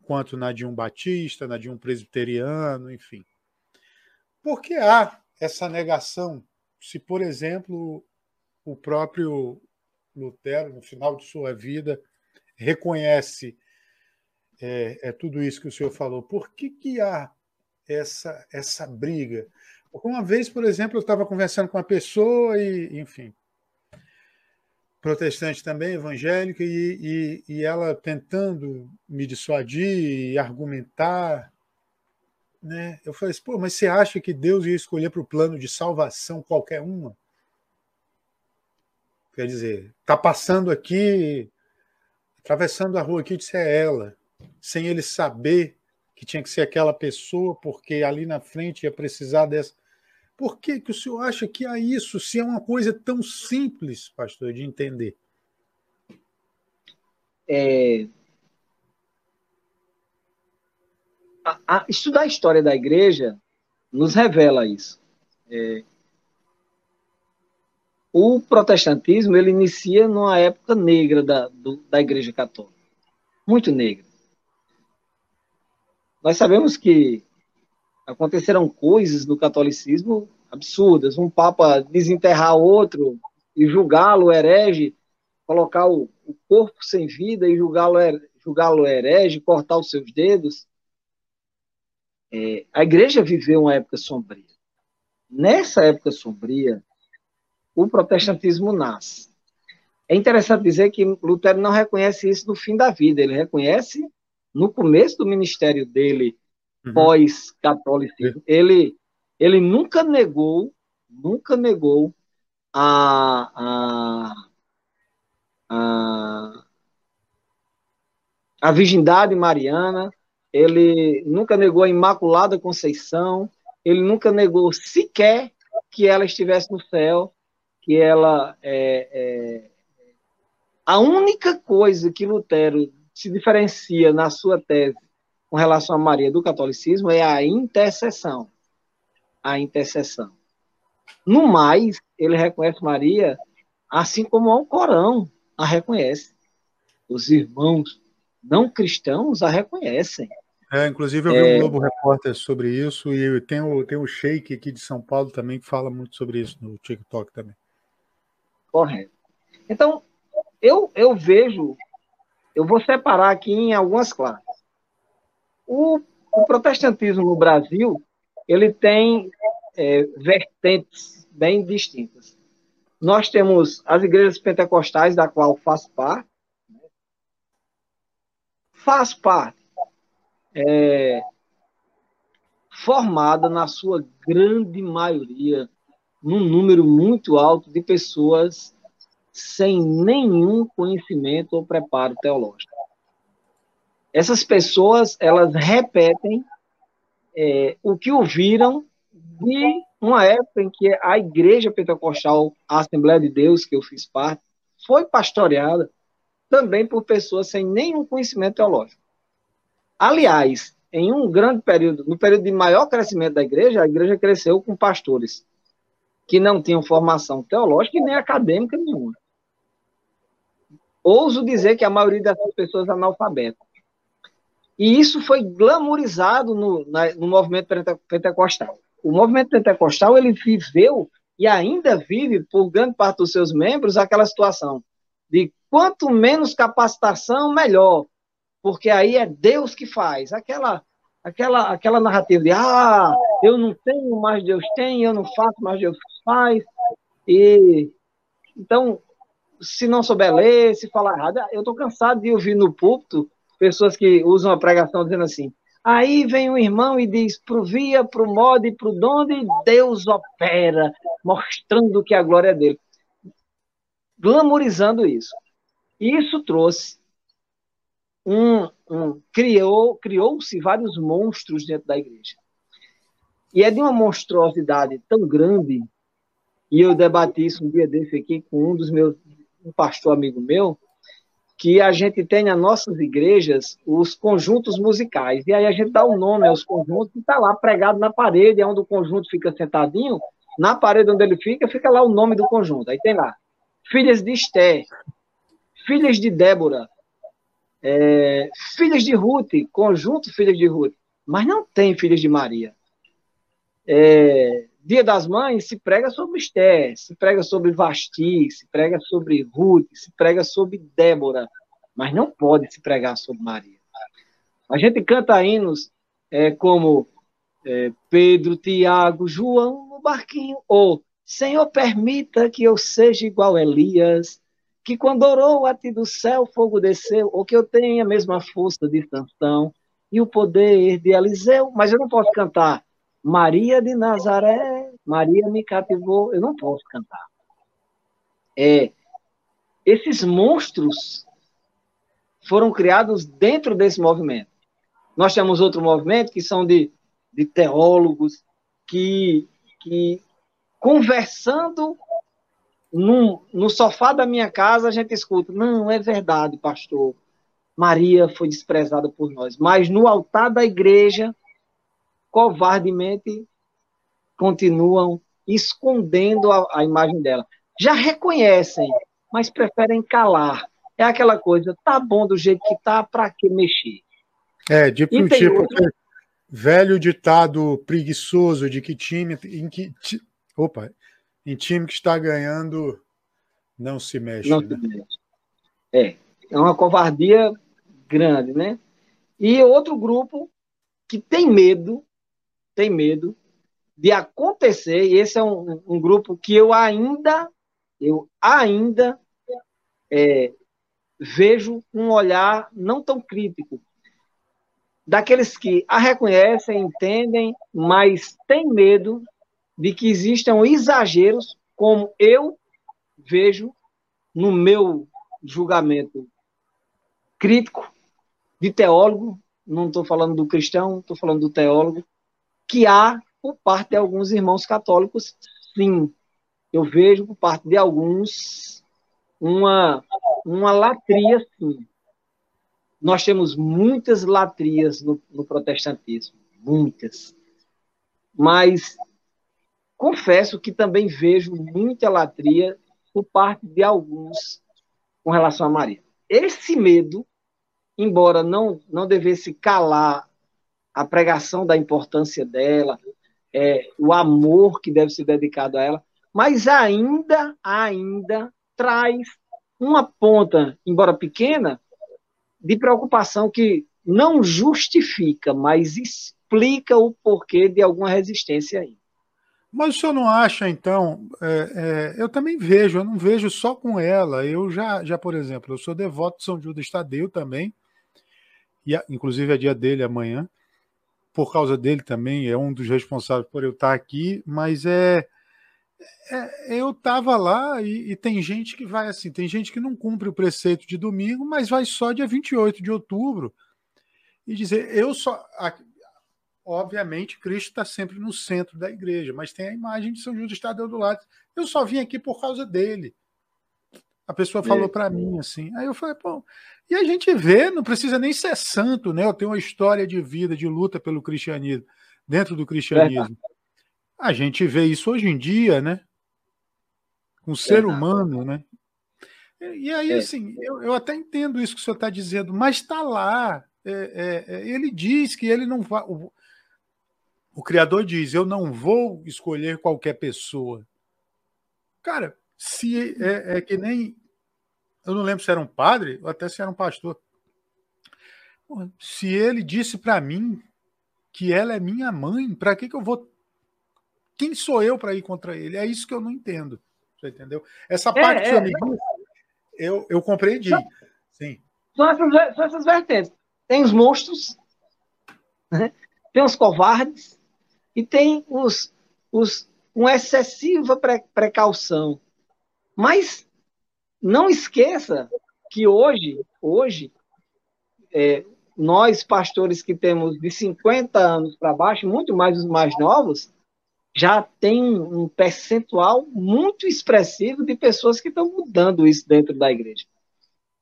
quanto na de um batista, na de um presbiteriano, enfim. Por que há essa negação? Se, por exemplo, o próprio Lutero, no final de sua vida, reconhece é, é tudo isso que o senhor falou, por que, que há essa, essa briga? Uma vez, por exemplo, eu estava conversando com uma pessoa e, enfim, protestante também, evangélica, e, e, e ela tentando me dissuadir e argumentar, né? Eu falei assim, pô, mas você acha que Deus ia escolher para o plano de salvação qualquer uma? Quer dizer, está passando aqui, atravessando a rua aqui, disse é ela, sem ele saber que tinha que ser aquela pessoa, porque ali na frente ia precisar dessa. Por que, que o senhor acha que há isso, se é uma coisa tão simples, pastor, de entender? É... A, a, estudar a história da igreja nos revela isso. É... O protestantismo ele inicia numa época negra da, do, da igreja católica, muito negra. Nós sabemos que aconteceram coisas no catolicismo absurdas. Um papa desenterrar outro e julgá-lo herege, colocar o, corpo sem vida e julgá-lo julgá herege, cortar os seus dedos. É, a igreja viveu uma época sombria. Nessa época sombria, o protestantismo nasce. É interessante dizer que Lutero não reconhece isso no fim da vida, ele reconhece no começo do ministério dele, uhum. pós-catolicismo, ele, ele nunca negou, nunca negou a, a, a, a virgindade mariana, ele nunca negou a Imaculada Conceição, ele nunca negou sequer que ela estivesse no céu, que ela é, é, a única coisa que Lutero se diferencia na sua tese com relação a Maria do catolicismo é a intercessão. A intercessão. No mais, ele reconhece Maria assim como o Corão a reconhece. Os irmãos não cristãos a reconhecem. É, inclusive eu vi é... um Globo Repórter sobre isso e tem o, tem o Sheik aqui de São Paulo também que fala muito sobre isso no TikTok também. Correto. Então, eu, eu vejo eu vou separar aqui em algumas classes. O, o protestantismo no Brasil, ele tem é, vertentes bem distintas. Nós temos as igrejas pentecostais, da qual faço parte. Né? Faz parte. É, formada, na sua grande maioria, num número muito alto de pessoas sem nenhum conhecimento ou preparo teológico. Essas pessoas, elas repetem é, o que ouviram de uma época em que a igreja pentecostal, a Assembleia de Deus, que eu fiz parte, foi pastoreada também por pessoas sem nenhum conhecimento teológico. Aliás, em um grande período, no período de maior crescimento da igreja, a igreja cresceu com pastores que não tinham formação teológica e nem acadêmica nenhuma ouso dizer que a maioria dessas pessoas é analfabeta. E isso foi glamourizado no, na, no movimento pentecostal. O movimento pentecostal ele viveu e ainda vive, por grande parte dos seus membros, aquela situação de quanto menos capacitação, melhor. Porque aí é Deus que faz. Aquela, aquela, aquela narrativa de ah, eu não tenho, mas Deus tem, eu não faço, mas Deus faz. E então se não souber ler, se falar errado. Eu estou cansado de ouvir no púlpito pessoas que usam a pregação dizendo assim. Aí vem um irmão e diz: pro via, pro modo e pro donde Deus opera, mostrando que a glória é dele. Glamorizando isso. Isso trouxe um, um criou criou-se vários monstros dentro da igreja. E é de uma monstruosidade tão grande, e eu debati isso um dia desse aqui com um dos meus um pastor amigo meu, que a gente tem nas nossas igrejas os conjuntos musicais. E aí a gente dá o um nome aos conjuntos e está lá pregado na parede, é onde o conjunto fica sentadinho. Na parede onde ele fica, fica lá o nome do conjunto. Aí tem lá, filhas de Esther, filhas de Débora, é, filhas de Ruth, conjunto filhas de Ruth, mas não tem filhas de Maria. É, Dia das Mães se prega sobre Esther, se prega sobre Vasti, se prega sobre Ruth, se prega sobre Débora, mas não pode se pregar sobre Maria. A gente canta hinos é, como é, Pedro, Tiago, João no barquinho, ou Senhor, permita que eu seja igual a Elias, que quando orou a ti do céu fogo desceu, ou que eu tenha a mesma força de Sansão e o poder de Eliseu, mas eu não posso cantar Maria de Nazaré, Maria me cativou, eu não posso cantar. É, esses monstros foram criados dentro desse movimento. Nós temos outro movimento que são de, de teólogos que, que conversando num, no sofá da minha casa, a gente escuta, não, é verdade, pastor, Maria foi desprezada por nós, mas no altar da igreja, covardemente, continuam escondendo a, a imagem dela. Já reconhecem, mas preferem calar. É aquela coisa, tá bom do jeito que tá, para que mexer? É, tipo, tipo outro... velho ditado preguiçoso de que time em que opa, em time que está ganhando não se mexe. Não né? se mexe. É, é uma covardia grande, né? E outro grupo que tem medo, tem medo de acontecer, e esse é um, um grupo que eu ainda, eu ainda é, vejo um olhar não tão crítico, daqueles que a reconhecem, entendem, mas têm medo de que existam exageros, como eu vejo no meu julgamento crítico de teólogo, não estou falando do cristão, estou falando do teólogo, que há por parte de alguns irmãos católicos, sim. Eu vejo por parte de alguns uma, uma latria, sim. Nós temos muitas latrias no, no protestantismo, muitas. Mas confesso que também vejo muita latria por parte de alguns com relação a Maria. Esse medo, embora não, não devesse calar a pregação da importância dela, é, o amor que deve ser dedicado a ela, mas ainda, ainda traz uma ponta, embora pequena, de preocupação que não justifica, mas explica o porquê de alguma resistência aí. Mas o senhor não acha, então? É, é, eu também vejo, eu não vejo só com ela. Eu já, já, por exemplo, eu sou devoto de São Judas Tadeu também, e inclusive é dia dele amanhã. Por causa dele também, é um dos responsáveis por eu estar aqui, mas é. é eu estava lá e, e, tem gente que vai assim, tem gente que não cumpre o preceito de domingo, mas vai só dia 28 de outubro e dizer, eu só obviamente, Cristo está sempre no centro da igreja, mas tem a imagem de São Judas Tadeu do lado. Eu só vim aqui por causa dele. A pessoa falou para mim assim. Aí eu falei, pô. E a gente vê, não precisa nem ser santo, né? Eu tenho uma história de vida, de luta pelo cristianismo, dentro do cristianismo. É. A gente vê isso hoje em dia, né? Com o ser é. humano, né? E aí, é. assim, eu, eu, até entendo isso que o senhor está dizendo, mas está lá. É, é, é, ele diz que ele não vai. O Criador diz: Eu não vou escolher qualquer pessoa. Cara, se é, é que nem. Eu não lembro se era um padre ou até se era um pastor. Se ele disse para mim que ela é minha mãe, para que, que eu vou. Quem sou eu para ir contra ele? É isso que eu não entendo. Você entendeu? Essa parte é, que o senhor me disse, eu, eu compreendi. São, Sim. São essas, são essas vertentes. Tem os monstros, né? tem os covardes, e tem os, os, uma excessiva pre, precaução. Mas não esqueça que hoje, hoje é, nós pastores que temos de 50 anos para baixo, muito mais os mais novos, já tem um percentual muito expressivo de pessoas que estão mudando isso dentro da igreja.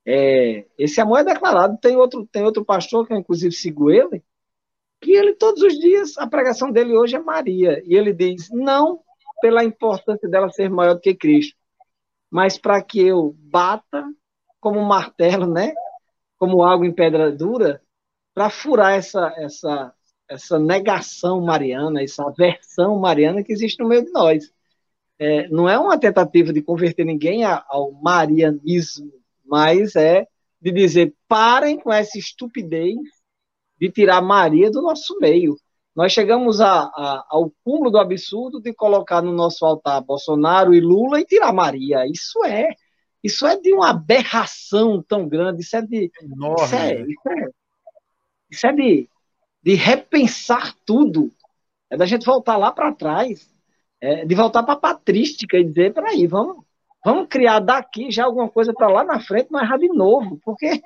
É, esse amor é declarado. Tem outro, tem outro pastor que eu, inclusive, sigo ele, que ele todos os dias, a pregação dele hoje é Maria, e ele diz, não pela importância dela ser maior do que Cristo, mas para que eu bata como martelo, né? como água em pedra dura, para furar essa, essa, essa negação mariana, essa aversão mariana que existe no meio de nós. É, não é uma tentativa de converter ninguém ao marianismo, mas é de dizer parem com essa estupidez de tirar Maria do nosso meio. Nós chegamos a, a, ao cúmulo do absurdo de colocar no nosso altar Bolsonaro e Lula e tirar Maria. Isso é, isso é de uma aberração tão grande. Isso é de, Enorme. Isso é, isso é, isso é de, de repensar tudo. É da gente voltar lá para trás, é, de voltar para a patrística e dizer, peraí, vamos, vamos criar daqui já alguma coisa para lá na frente, não errar de novo, porque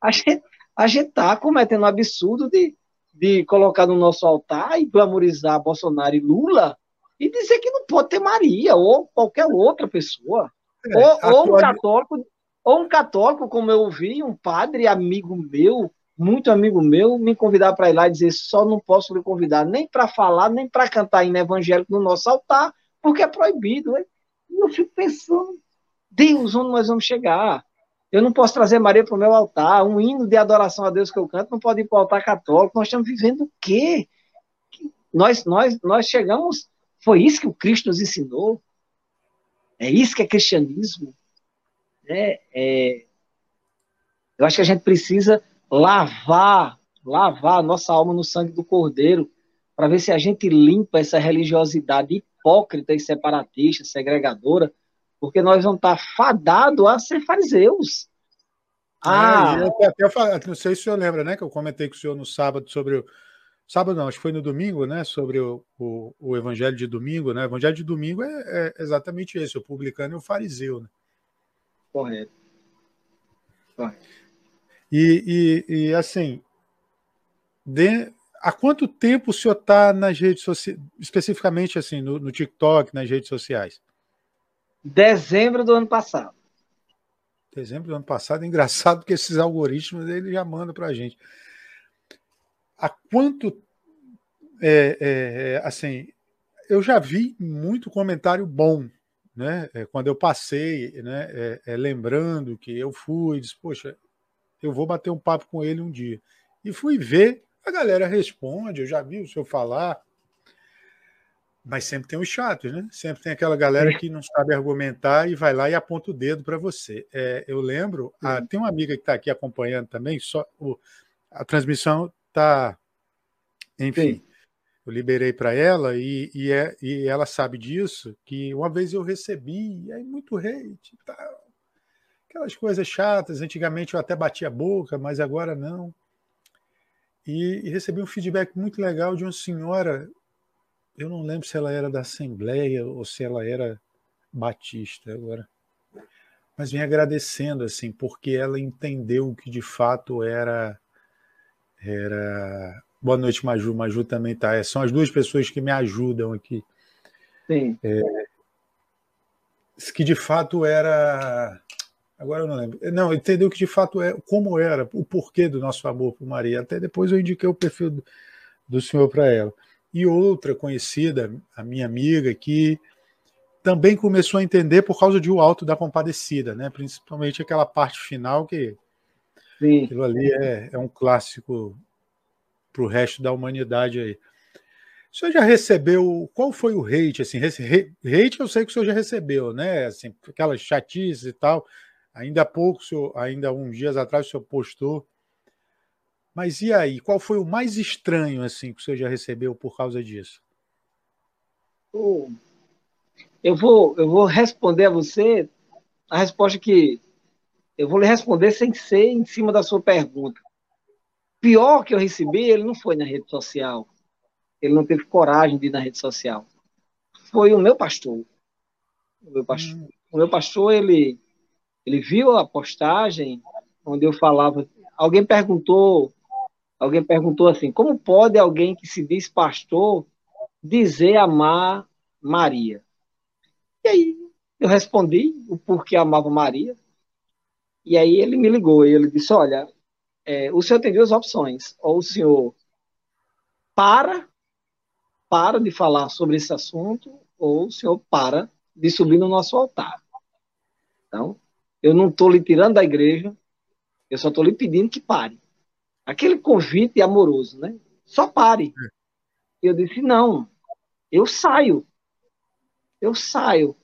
a gente a gente está cometendo um absurdo de, de colocar no nosso altar e glamorizar Bolsonaro e Lula e dizer que não pode ter Maria ou qualquer outra pessoa. É, ou, ou, um católico, ou um católico, como eu ouvi, um padre amigo meu, muito amigo meu, me convidar para ir lá e dizer só não posso lhe convidar nem para falar, nem para cantar em evangélico no nosso altar, porque é proibido. E eu fico pensando, Deus, onde nós vamos chegar? Eu não posso trazer Maria para o meu altar. Um hino de adoração a Deus que eu canto não pode ir para o altar católico. Nós estamos vivendo o quê? Nós, nós, nós chegamos. Foi isso que o Cristo nos ensinou. É isso que é cristianismo. É, é, eu acho que a gente precisa lavar, lavar a nossa alma no sangue do Cordeiro, para ver se a gente limpa essa religiosidade hipócrita e separatista, segregadora, porque nós vamos estar fadados a ser fariseus. Ah, é, até, até, não sei se o senhor lembra, né? Que eu comentei com o senhor no sábado sobre o. Sábado não, acho que foi no domingo, né? Sobre o, o, o Evangelho de domingo, né? O Evangelho de domingo é, é exatamente esse, o publicano e o fariseu, né? Correto. Correto. E, e, e assim, de, há quanto tempo o senhor está nas redes sociais, especificamente assim, no, no TikTok, nas redes sociais? Dezembro do ano passado. Dezembro do ano passado, engraçado porque esses algoritmos ele já manda para a gente. Há quanto é, é, é, assim, eu já vi muito comentário bom, né? É, quando eu passei, né? É, é, lembrando que eu fui, disse, poxa, eu vou bater um papo com ele um dia. E fui ver, a galera responde, eu já vi o senhor falar, mas sempre tem os chatos, né? Sempre tem aquela galera que não sabe argumentar e vai lá e aponta o dedo para você. É, eu lembro, a, tem uma amiga que está aqui acompanhando também, só o, a transmissão está. Enfim, Sim. eu liberei para ela e, e, é, e, ela sabe disso, que uma vez eu recebi, aí muito hate e tal. Aquelas coisas chatas, antigamente eu até batia a boca, mas agora não. E, e recebi um feedback muito legal de uma senhora eu não lembro se ela era da Assembleia ou se ela era batista agora. Mas vem agradecendo, assim, porque ela entendeu que de fato era. era... Boa noite, Maju. Maju também tá. São as duas pessoas que me ajudam aqui. Sim. É, que de fato era. Agora eu não lembro. Não, entendeu que de fato é como era, o porquê do nosso amor por Maria. Até depois eu indiquei o perfil do, do senhor para ela e outra conhecida, a minha amiga, que também começou a entender por causa de O Alto da Compadecida, né? principalmente aquela parte final que Sim. aquilo ali é, é um clássico para o resto da humanidade aí. O senhor já recebeu, qual foi o hate? Assim, hate eu sei que o senhor já recebeu, né? Assim, aquelas chatices e tal. Ainda há pouco, senhor, ainda uns dias atrás, o senhor postou mas e aí, qual foi o mais estranho assim que você já recebeu por causa disso? Eu vou, eu vou responder a você a resposta que eu vou lhe responder sem ser em cima da sua pergunta. Pior que eu recebi, ele não foi na rede social. Ele não teve coragem de ir na rede social. Foi o meu pastor. O meu pastor, hum. o meu pastor ele, ele viu a postagem onde eu falava. Alguém perguntou Alguém perguntou assim: como pode alguém que se diz pastor dizer amar Maria? E aí eu respondi o porquê amava Maria. E aí ele me ligou e ele disse: Olha, é, o senhor tem duas opções. Ou o senhor para, para de falar sobre esse assunto, ou o senhor para de subir no nosso altar. Então, eu não estou lhe tirando da igreja, Eu só estou lhe pedindo que pare. Aquele convite amoroso, né? Só pare. E eu disse: não, eu saio. Eu saio.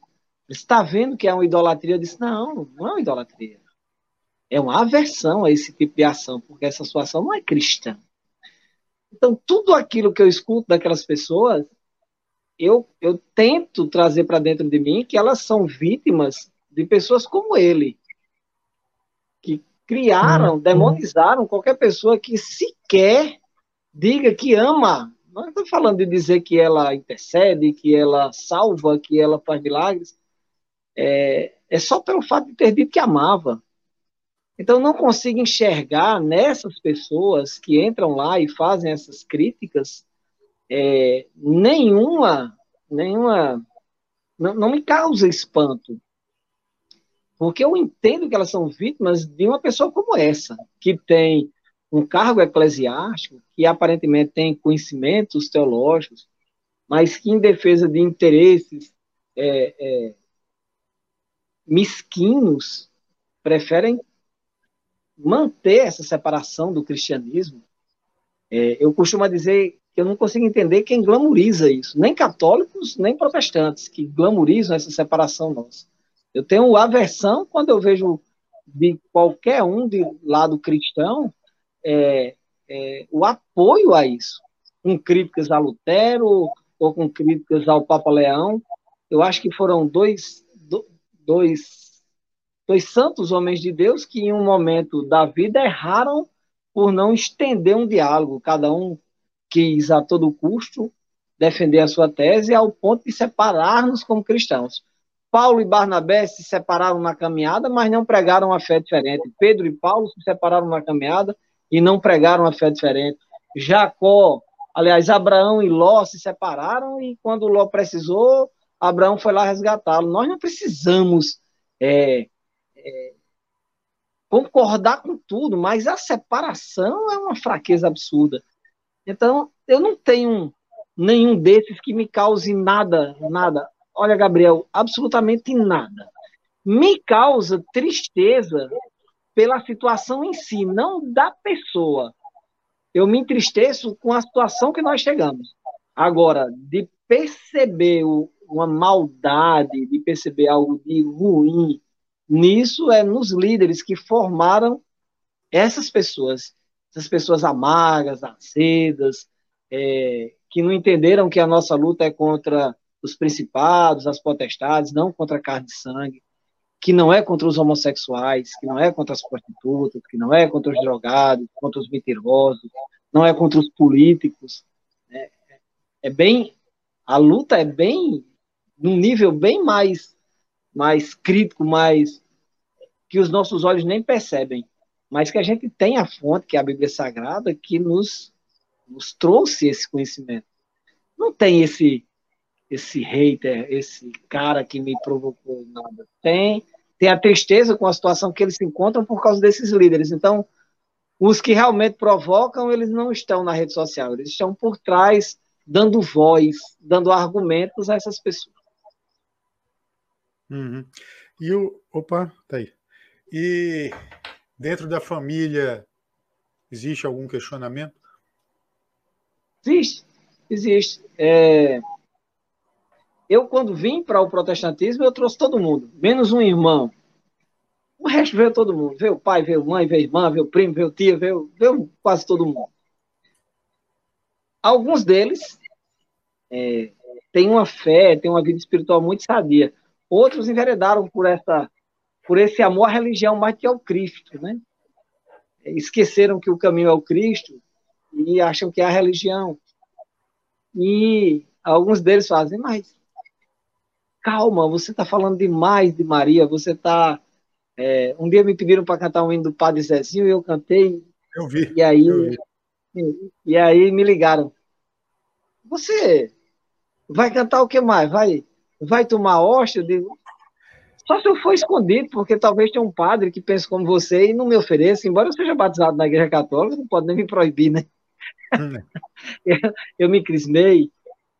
Você está vendo que é uma idolatria? Eu disse: não, não é uma idolatria. É uma aversão a esse tipo de ação, porque essa sua ação não é cristã. Então, tudo aquilo que eu escuto daquelas pessoas, eu, eu tento trazer para dentro de mim que elas são vítimas de pessoas como ele, que criaram, uhum. demonizaram qualquer pessoa que sequer diga que ama. Não estou falando de dizer que ela intercede, que ela salva, que ela faz milagres. É, é só pelo fato de ter dito que amava. Então, não consigo enxergar nessas pessoas que entram lá e fazem essas críticas é, nenhuma, nenhuma, não, não me causa espanto, porque eu entendo que elas são vítimas de uma pessoa como essa, que tem um cargo eclesiástico, que aparentemente tem conhecimentos teológicos, mas que, em defesa de interesses é, é, mesquinhos, preferem manter essa separação do cristianismo. É, eu costumo dizer que eu não consigo entender quem glamoriza isso, nem católicos, nem protestantes, que glamorizam essa separação nossa. Eu tenho aversão quando eu vejo de qualquer um de lado cristão é, é, o apoio a isso, com críticas a Lutero ou com críticas ao Papa Leão. Eu acho que foram dois, dois, dois santos homens de Deus que, em um momento da vida, erraram por não estender um diálogo. Cada um quis, a todo custo, defender a sua tese ao ponto de separar-nos como cristãos. Paulo e Barnabé se separaram na caminhada, mas não pregaram a fé diferente. Pedro e Paulo se separaram na caminhada e não pregaram a fé diferente. Jacó, aliás, Abraão e Ló se separaram e quando Ló precisou, Abraão foi lá resgatá-lo. Nós não precisamos é, é, concordar com tudo, mas a separação é uma fraqueza absurda. Então, eu não tenho nenhum desses que me cause nada, nada. Olha, Gabriel, absolutamente nada. Me causa tristeza pela situação em si, não da pessoa. Eu me entristeço com a situação que nós chegamos. Agora, de perceber uma maldade, de perceber algo de ruim, nisso é nos líderes que formaram essas pessoas, essas pessoas amargas, acedas, é, que não entenderam que a nossa luta é contra os principados, as potestades, não contra a carne e sangue, que não é contra os homossexuais, que não é contra as prostitutas, que não é contra os drogados, contra os mentirosos, não é contra os políticos. É, é bem, a luta é bem, num nível bem mais, mais crítico, mais que os nossos olhos nem percebem, mas que a gente tem a fonte, que é a Bíblia Sagrada, que nos, nos trouxe esse conhecimento. Não tem esse esse hater, esse cara que me provocou nada. Tem, tem a tristeza com a situação que eles se encontram por causa desses líderes. Então, os que realmente provocam, eles não estão na rede social, eles estão por trás, dando voz, dando argumentos a essas pessoas. Uhum. E o. Opa, tá aí. E dentro da família, existe algum questionamento? Existe, existe. É, eu, quando vim para o protestantismo, eu trouxe todo mundo, menos um irmão. O resto veio todo mundo. Veio o pai, veio mãe, veio irmã, veio o primo, veio o tia, veio, veio quase todo mundo. Alguns deles é, têm uma fé, têm uma vida espiritual muito sadia. Outros enveredaram por, essa, por esse amor à religião mais que ao Cristo, né? Esqueceram que o caminho é o Cristo e acham que é a religião. E alguns deles fazem, mas calma, você está falando demais de Maria, você está. É, um dia me pediram para cantar um hino do Padre Zezinho e eu cantei. Eu vi. E aí, vi. E, e, aí me ligaram. Você vai cantar o que mais? Vai, vai tomar hóstia? Eu digo, só se eu for escondido, porque talvez tenha um padre que pense como você e não me ofereça, embora eu seja batizado na igreja católica, não pode nem me proibir, né? Hum. eu, eu, me crismei,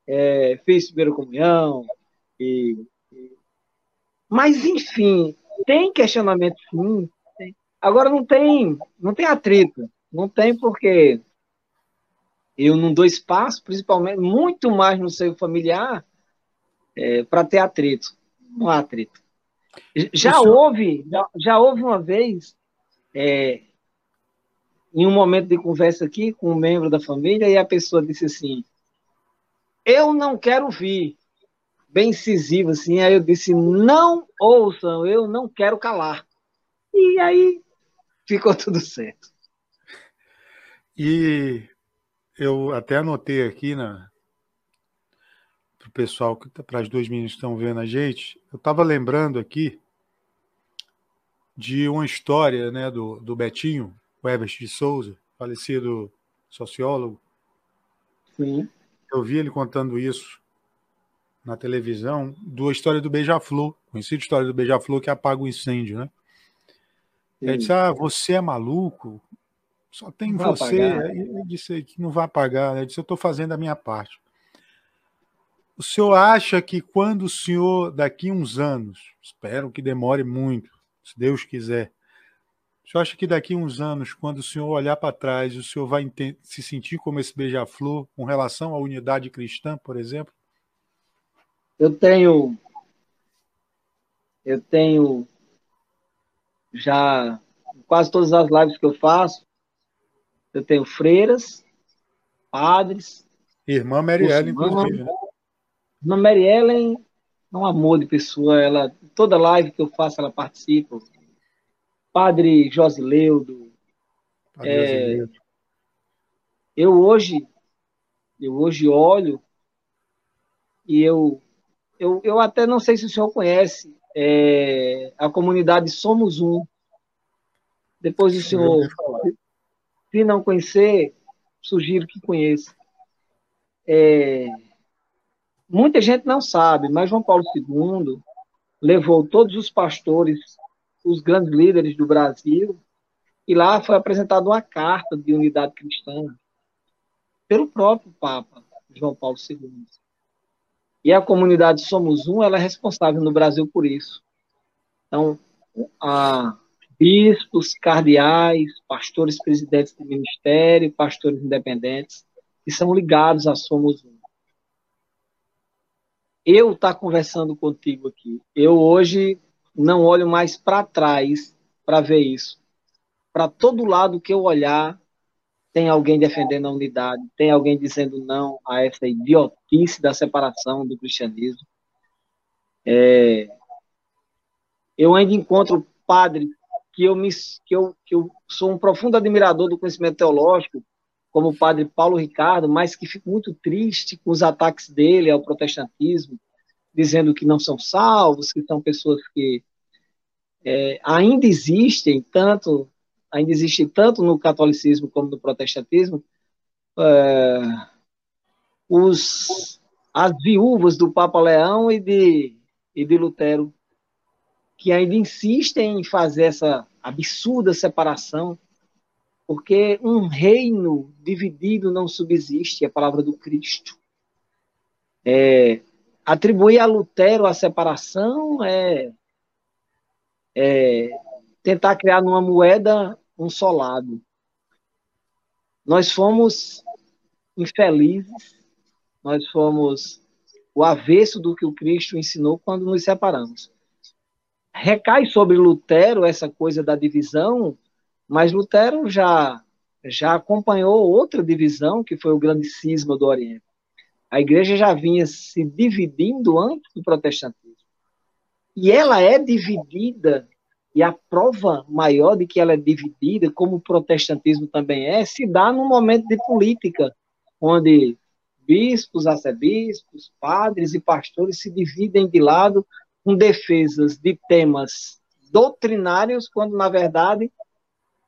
é, fiz primeira comunhão. Mas, enfim, tem questionamento sim. Agora não tem, não tem atrito, não tem porque eu não dou espaço, principalmente, muito mais no seio familiar, é, para ter atrito. Não há atrito. Já Isso... houve, já, já, houve uma vez, é, em um momento de conversa aqui com um membro da família, e a pessoa disse assim: Eu não quero vir. Bem incisivo, assim. Aí eu disse: Não ouçam, eu não quero calar. E aí ficou tudo certo. E eu até anotei aqui na para o pessoal que tá, para as duas meninas que estão vendo a gente, eu estava lembrando aqui de uma história, né, do, do Betinho, o Ebert de Souza, falecido sociólogo. Sim. Eu vi ele contando isso na televisão, da história do Beija-Flor, conhecida história do Beija-Flor que apaga o incêndio, né? Ele disse: Ah, você é maluco? Só tem não você. Ele disse que não vai pagar. Ele disse: Eu estou fazendo a minha parte. O senhor acha que quando o senhor, daqui uns anos, espero que demore muito, se Deus quiser, o senhor acha que daqui uns anos, quando o senhor olhar para trás, o senhor vai se sentir como esse beija-flor com relação à unidade cristã, por exemplo? Eu tenho. Eu tenho já quase todas as lives que eu faço, eu tenho freiras, padres. Irmã Marielle, inclusive. Né? Irmã Mary Ellen é um amor de pessoa. Ela, toda live que eu faço, ela participa. Padre Josileudo. Padre é, Josileudo. Eu hoje, eu hoje olho e eu, eu, eu até não sei se o senhor conhece é, a comunidade Somos Um. Depois o senhor, se não conhecer, sugiro que conheça. É, muita gente não sabe, mas João Paulo II levou todos os pastores, os grandes líderes do Brasil, e lá foi apresentada uma carta de unidade cristã pelo próprio Papa João Paulo II. E a comunidade Somos Um, ela é responsável no Brasil por isso. Então, a bispos, cardeais, pastores presidentes de ministério, pastores independentes, que são ligados a Somos Um. Eu estar tá conversando contigo aqui, eu hoje não olho mais para trás para ver isso. Para todo lado que eu olhar, tem alguém defendendo a unidade, tem alguém dizendo não a essa idiotice da separação do cristianismo. É, eu ainda encontro padres que eu, me, que, eu, que eu sou um profundo admirador do conhecimento teológico, como o padre Paulo Ricardo, mas que fico muito triste com os ataques dele ao protestantismo, dizendo que não são salvos, que são pessoas que é, ainda existem tanto ainda existe tanto no catolicismo como no protestantismo, é, os, as viúvas do Papa Leão e de, e de Lutero, que ainda insistem em fazer essa absurda separação, porque um reino dividido não subsiste, é a palavra do Cristo. É, atribuir a Lutero a separação é, é tentar criar numa moeda um. Nós fomos infelizes, nós fomos o avesso do que o Cristo ensinou quando nos separamos. Recai sobre Lutero essa coisa da divisão, mas Lutero já já acompanhou outra divisão, que foi o grande cisma do Oriente. A igreja já vinha se dividindo antes do protestantismo. E ela é dividida e a prova maior de que ela é dividida, como o protestantismo também é, se dá num momento de política, onde bispos, arcebispos, padres e pastores se dividem de lado com defesas de temas doutrinários, quando na verdade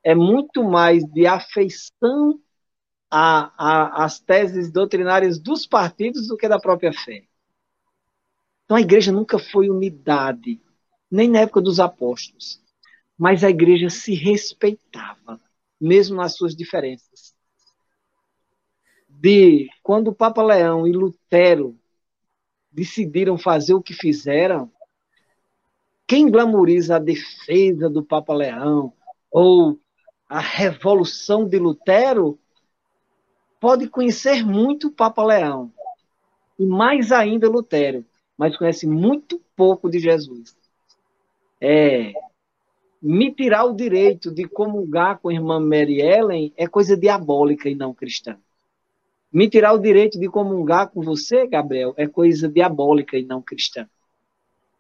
é muito mais de afeição às teses doutrinárias dos partidos do que da própria fé. Então a igreja nunca foi unidade nem na época dos apóstolos. Mas a igreja se respeitava, mesmo nas suas diferenças. De quando o Papa Leão e Lutero decidiram fazer o que fizeram, quem glamoriza a defesa do Papa Leão, ou a revolução de Lutero, pode conhecer muito o Papa Leão, e mais ainda Lutero, mas conhece muito pouco de Jesus. É, me tirar o direito de comungar com a irmã Mary Ellen é coisa diabólica e não cristã. Me tirar o direito de comungar com você, Gabriel, é coisa diabólica e não cristã.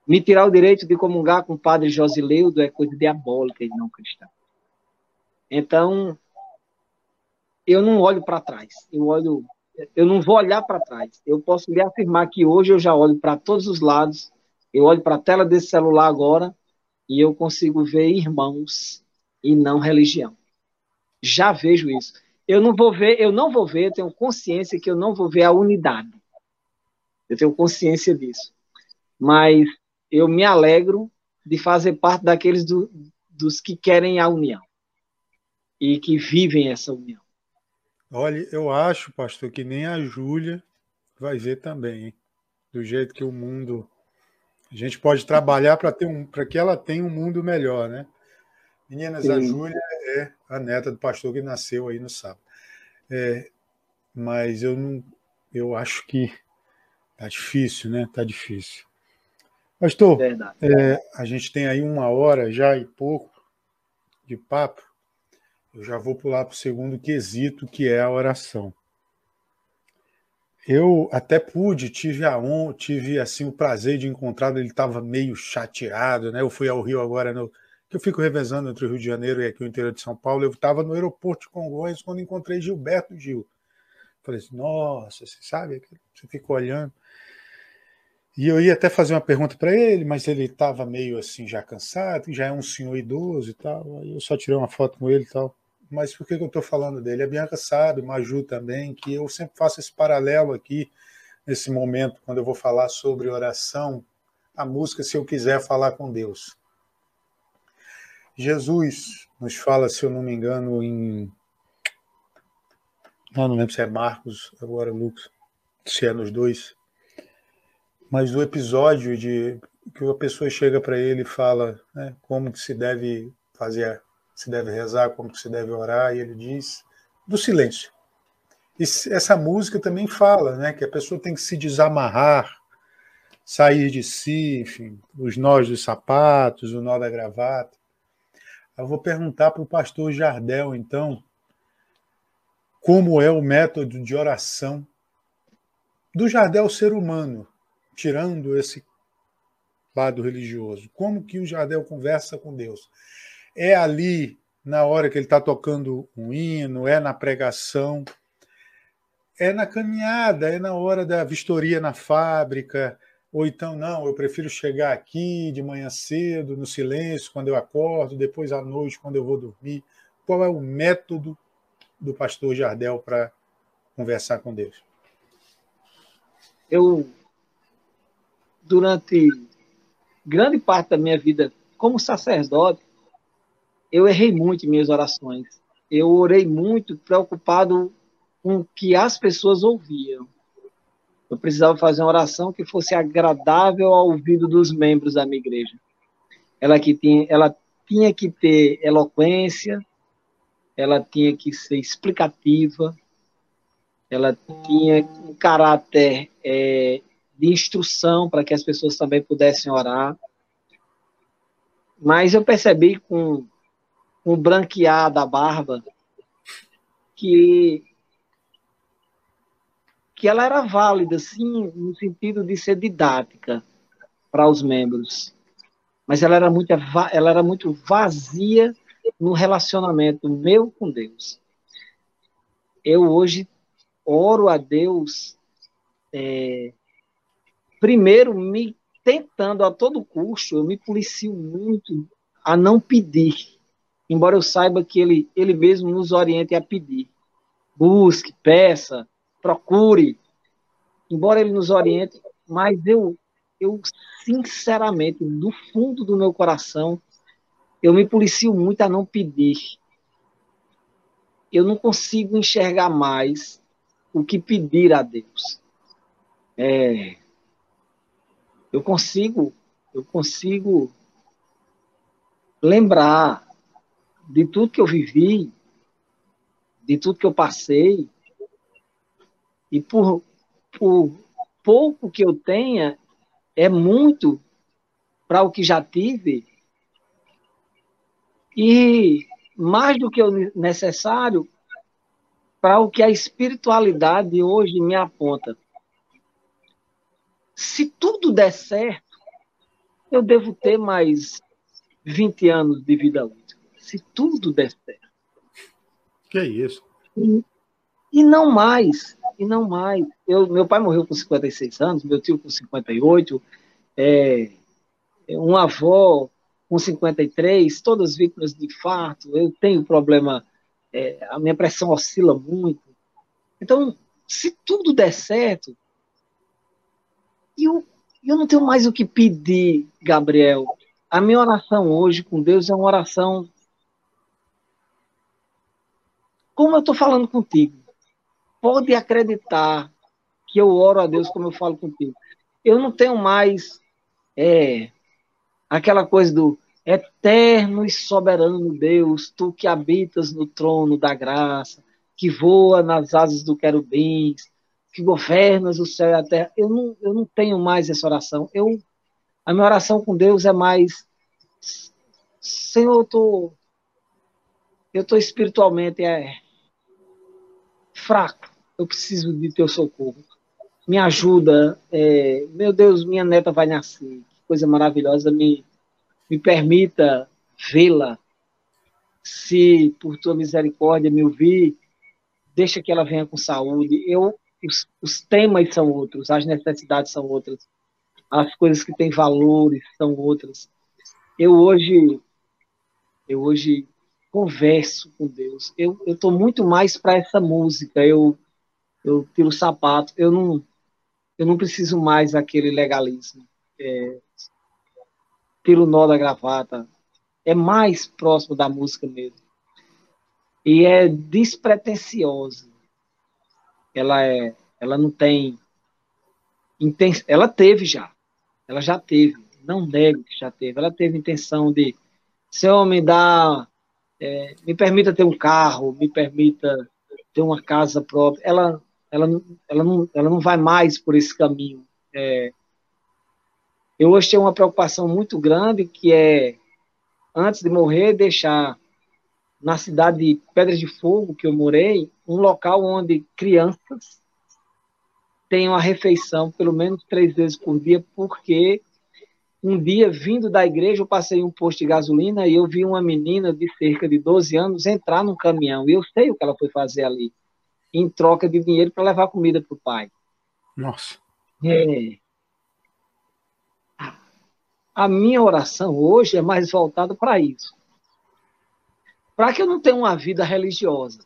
Me tirar o direito de comungar com o padre Josileudo é coisa diabólica e não cristã. Então, eu não olho para trás. Eu olho, eu não vou olhar para trás. Eu posso lhe afirmar que hoje eu já olho para todos os lados. Eu olho para a tela desse celular agora e eu consigo ver irmãos e não religião. Já vejo isso. Eu não vou ver, eu não vou ver, eu tenho consciência que eu não vou ver a unidade. Eu tenho consciência disso. Mas eu me alegro de fazer parte daqueles do, dos que querem a união e que vivem essa união. Olha, eu acho, pastor, que nem a Júlia vai ver também, hein? do jeito que o mundo. A gente pode trabalhar para ter um, para que ela tenha um mundo melhor, né? Meninas, Sim. a Júlia é a neta do pastor que nasceu aí no sábado. É, mas eu não, eu acho que tá difícil, né? Tá difícil. Pastor, é, a gente tem aí uma hora já e pouco de papo. Eu já vou pular para o segundo quesito, que é a oração. Eu até pude, tive a on, tive assim o prazer de encontrá-lo. Ele estava meio chateado, né? Eu fui ao Rio agora no que eu fico revezando entre o Rio de Janeiro e aqui o interior de São Paulo, eu estava no aeroporto de Congonhas quando encontrei Gilberto Gil. Falei assim, nossa, você sabe? Você fica olhando. E eu ia até fazer uma pergunta para ele, mas ele estava meio assim já cansado, já é um senhor idoso e tal. Aí eu só tirei uma foto com ele e tal. Mas por que, eu estou falando dele? A Bianca sabe, Maju também, que eu sempre faço esse paralelo aqui, nesse momento, quando eu vou falar sobre oração, a música, se eu quiser falar com Deus. Jesus nos fala, se eu não me engano, em. Não, não lembro se é Marcos, agora Lucas, se é nos dois. Mas o episódio de que a pessoa chega para ele e fala né, como que se deve fazer, se deve rezar, como se deve orar, e ele diz do silêncio. E essa música também fala né, que a pessoa tem que se desamarrar, sair de si, enfim, os nós dos sapatos, o nó da gravata. Eu vou perguntar para o pastor Jardel, então, como é o método de oração do Jardel ser humano, tirando esse lado religioso. Como que o Jardel conversa com Deus? É ali na hora que ele está tocando um hino, é na pregação, é na caminhada, é na hora da vistoria na fábrica, ou então, não, eu prefiro chegar aqui de manhã cedo, no silêncio, quando eu acordo, depois à noite, quando eu vou dormir. Qual é o método do pastor Jardel para conversar com Deus? Eu, durante grande parte da minha vida como sacerdote, eu errei muito em minhas orações. Eu orei muito preocupado com o que as pessoas ouviam eu precisava fazer uma oração que fosse agradável ao ouvido dos membros da minha igreja. Ela, que tinha, ela tinha que ter eloquência, ela tinha que ser explicativa, ela tinha um caráter é, de instrução para que as pessoas também pudessem orar. Mas eu percebi com, o branquear da barba que que ela era válida, sim, no sentido de ser didática para os membros, mas ela era muito, ela era muito vazia no relacionamento meu com Deus. Eu hoje oro a Deus, é, primeiro me tentando a todo custo, eu me policio muito a não pedir, embora eu saiba que ele, ele mesmo nos oriente a pedir. Busque, peça, procure, embora ele nos oriente, mas eu, eu sinceramente, do fundo do meu coração, eu me policio muito a não pedir. Eu não consigo enxergar mais o que pedir a Deus. É, eu consigo, eu consigo lembrar de tudo que eu vivi, de tudo que eu passei, e por, por pouco que eu tenha, é muito para o que já tive, e mais do que o necessário para o que a espiritualidade hoje me aponta. Se tudo der certo, eu devo ter mais 20 anos de vida útil. Se tudo der certo. Que é isso? E, e não mais. E não mais. Eu, meu pai morreu com 56 anos, meu tio com 58, é, uma avó com 53, todas vítimas de infarto, eu tenho problema, é, a minha pressão oscila muito. Então, se tudo der certo, eu, eu não tenho mais o que pedir, Gabriel. A minha oração hoje com Deus é uma oração como eu estou falando contigo. Pode acreditar que eu oro a Deus como eu falo contigo. Eu não tenho mais é, aquela coisa do Eterno e soberano Deus, tu que habitas no trono da graça, que voa nas asas do querubins, que governas o céu e a terra. Eu não, eu não tenho mais essa oração. Eu, a minha oração com Deus é mais, Senhor, eu tô, eu tô espiritualmente é, fraco. Eu preciso de teu socorro. Me ajuda. É, meu Deus, minha neta vai nascer. Que coisa maravilhosa. Me, me permita vê-la. Se por tua misericórdia me ouvir, deixa que ela venha com saúde. Eu, os, os temas são outros, as necessidades são outras, as coisas que têm valores são outras. Eu hoje, eu hoje converso com Deus. Eu estou muito mais para essa música. Eu eu tiro o sapato. Eu não eu não preciso mais aquele legalismo. É, pelo nó da gravata. É mais próximo da música mesmo. E é despretensiosa. Ela é, ela não tem ela teve já. Ela já teve, não nego que já teve. Ela teve intenção de Senhor, me dá é, me permita ter um carro, me permita ter uma casa própria. Ela ela, ela, não, ela não vai mais por esse caminho. É, eu hoje tenho uma preocupação muito grande que é, antes de morrer, deixar na cidade de Pedras de Fogo, que eu morei, um local onde crianças tenham a refeição pelo menos três vezes por dia, porque um dia, vindo da igreja, eu passei um posto de gasolina e eu vi uma menina de cerca de 12 anos entrar num caminhão. E eu sei o que ela foi fazer ali, em troca de dinheiro para levar comida para o pai. Nossa. É a minha oração hoje é mais voltada para isso. Para que eu não tenha uma vida religiosa.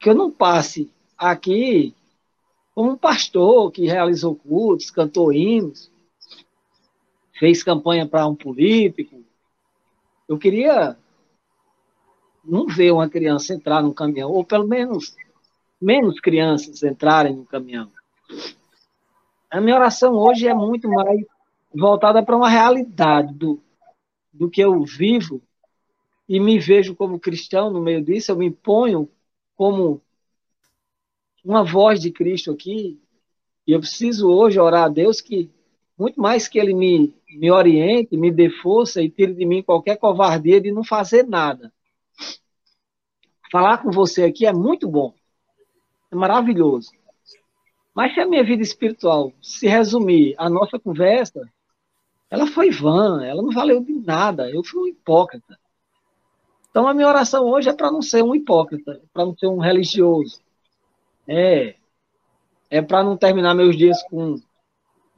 Que eu não passe aqui como um pastor que realizou cultos, cantou hinos, fez campanha para um político. Eu queria não ver uma criança entrar num caminhão, ou pelo menos menos crianças entrarem no caminhão. A minha oração hoje é muito mais voltada para uma realidade do, do que eu vivo e me vejo como cristão no meio disso, eu me ponho como uma voz de Cristo aqui, e eu preciso hoje orar a Deus que, muito mais que Ele me, me oriente, me dê força e tire de mim qualquer covardia de não fazer nada. Falar com você aqui é muito bom, é maravilhoso. Mas se a minha vida espiritual se resumir à nossa conversa, ela foi vã, ela não valeu de nada. Eu fui um hipócrita. Então a minha oração hoje é para não ser um hipócrita, para não ser um religioso. É, é para não terminar meus dias com,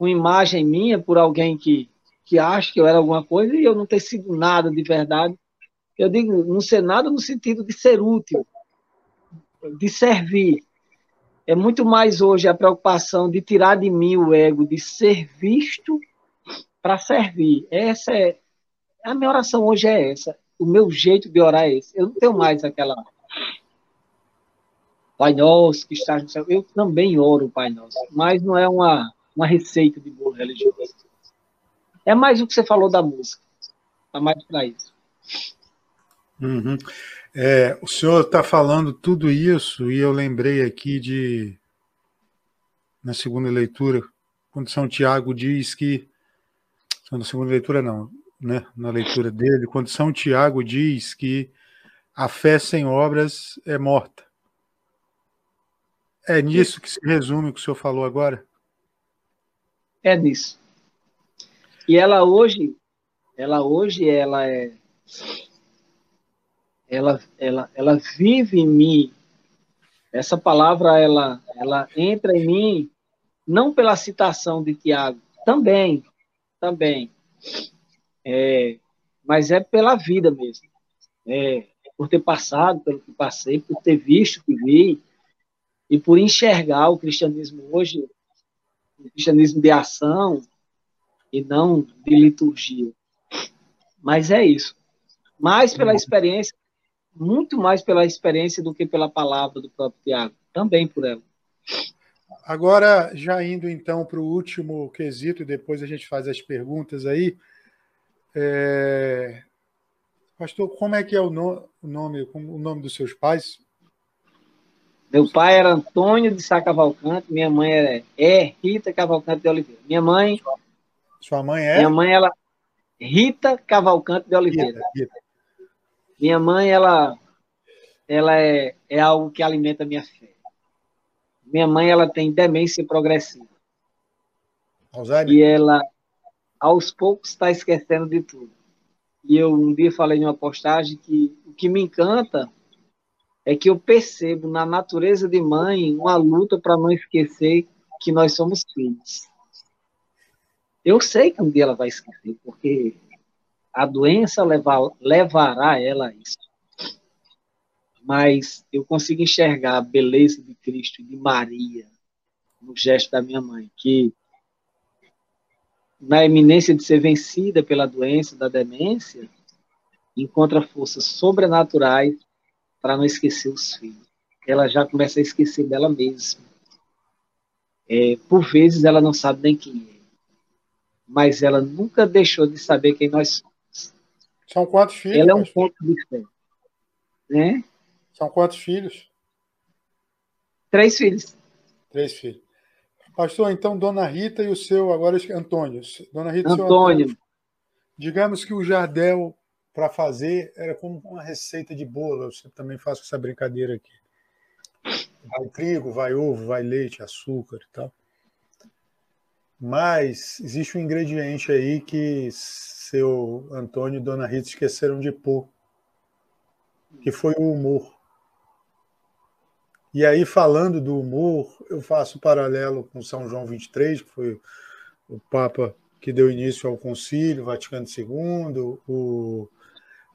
com imagem minha por alguém que, que acha que eu era alguma coisa e eu não ter sido nada de verdade. Eu digo, não ser nada no sentido de ser útil, de servir. É muito mais hoje a preocupação de tirar de mim o ego de ser visto para servir. Essa é a minha oração hoje é essa. O meu jeito de orar é esse. Eu não tenho mais aquela Pai Nosso que está no céu. Eu também oro Pai Nosso, mas não é uma, uma receita de bolo religioso. É mais o que você falou da música. É mais para isso. Uhum. É, o senhor está falando tudo isso e eu lembrei aqui de, na segunda leitura, quando São Tiago diz que, na segunda leitura não, né, na leitura dele, quando São Tiago diz que a fé sem obras é morta. É nisso que se resume o que o senhor falou agora? É nisso. E ela hoje, ela hoje, ela é, ela, ela, ela vive em mim. Essa palavra, ela, ela entra em mim, não pela citação de Tiago, também, também, é, mas é pela vida mesmo. É, por ter passado pelo que passei, por ter visto o que vi, e por enxergar o cristianismo hoje, o cristianismo de ação, e não de liturgia. Mas é isso. Mais pela experiência, muito mais pela experiência do que pela palavra do próprio Tiago. Também por ela. Agora, já indo então para o último quesito, e depois a gente faz as perguntas aí. É... Pastor, como é que é o, no... o nome, o nome dos seus pais? Meu pai era Antônio de Sá Cavalcante, minha mãe era é Rita Cavalcante de Oliveira. Minha mãe sua mãe é? Minha mãe, ela. Rita Cavalcante de Oliveira. Rita, Rita. Minha mãe, ela, ela é, é algo que alimenta a minha fé. Minha mãe, ela tem demência progressiva. Alzheimer? E ela, aos poucos, está esquecendo de tudo. E eu um dia falei em uma postagem que o que me encanta é que eu percebo na natureza de mãe uma luta para não esquecer que nós somos filhos. Eu sei que um dia ela vai esquecer, porque a doença levar, levará ela a isso. Mas eu consigo enxergar a beleza de Cristo de Maria no gesto da minha mãe, que na eminência de ser vencida pela doença da demência, encontra forças sobrenaturais para não esquecer os filhos. Ela já começa a esquecer dela mesma. É, por vezes ela não sabe nem quem é mas ela nunca deixou de saber quem nós somos. São quantos filhos? Ela é um ponto de fé. Né? São quantos filhos? Três filhos. Três filhos. Pastor, então, Dona Rita e o seu, agora Antônio. Dona Rita Antônio. Antônio. Digamos que o jardel para fazer era como uma receita de bolo. Eu também faço essa brincadeira aqui. Vai trigo, vai ovo, vai leite, açúcar e tal. Mas existe um ingrediente aí que seu Antônio e Dona Rita esqueceram de pôr, que foi o humor. E aí, falando do humor, eu faço paralelo com São João 23, que foi o Papa que deu início ao Concílio Vaticano II, o...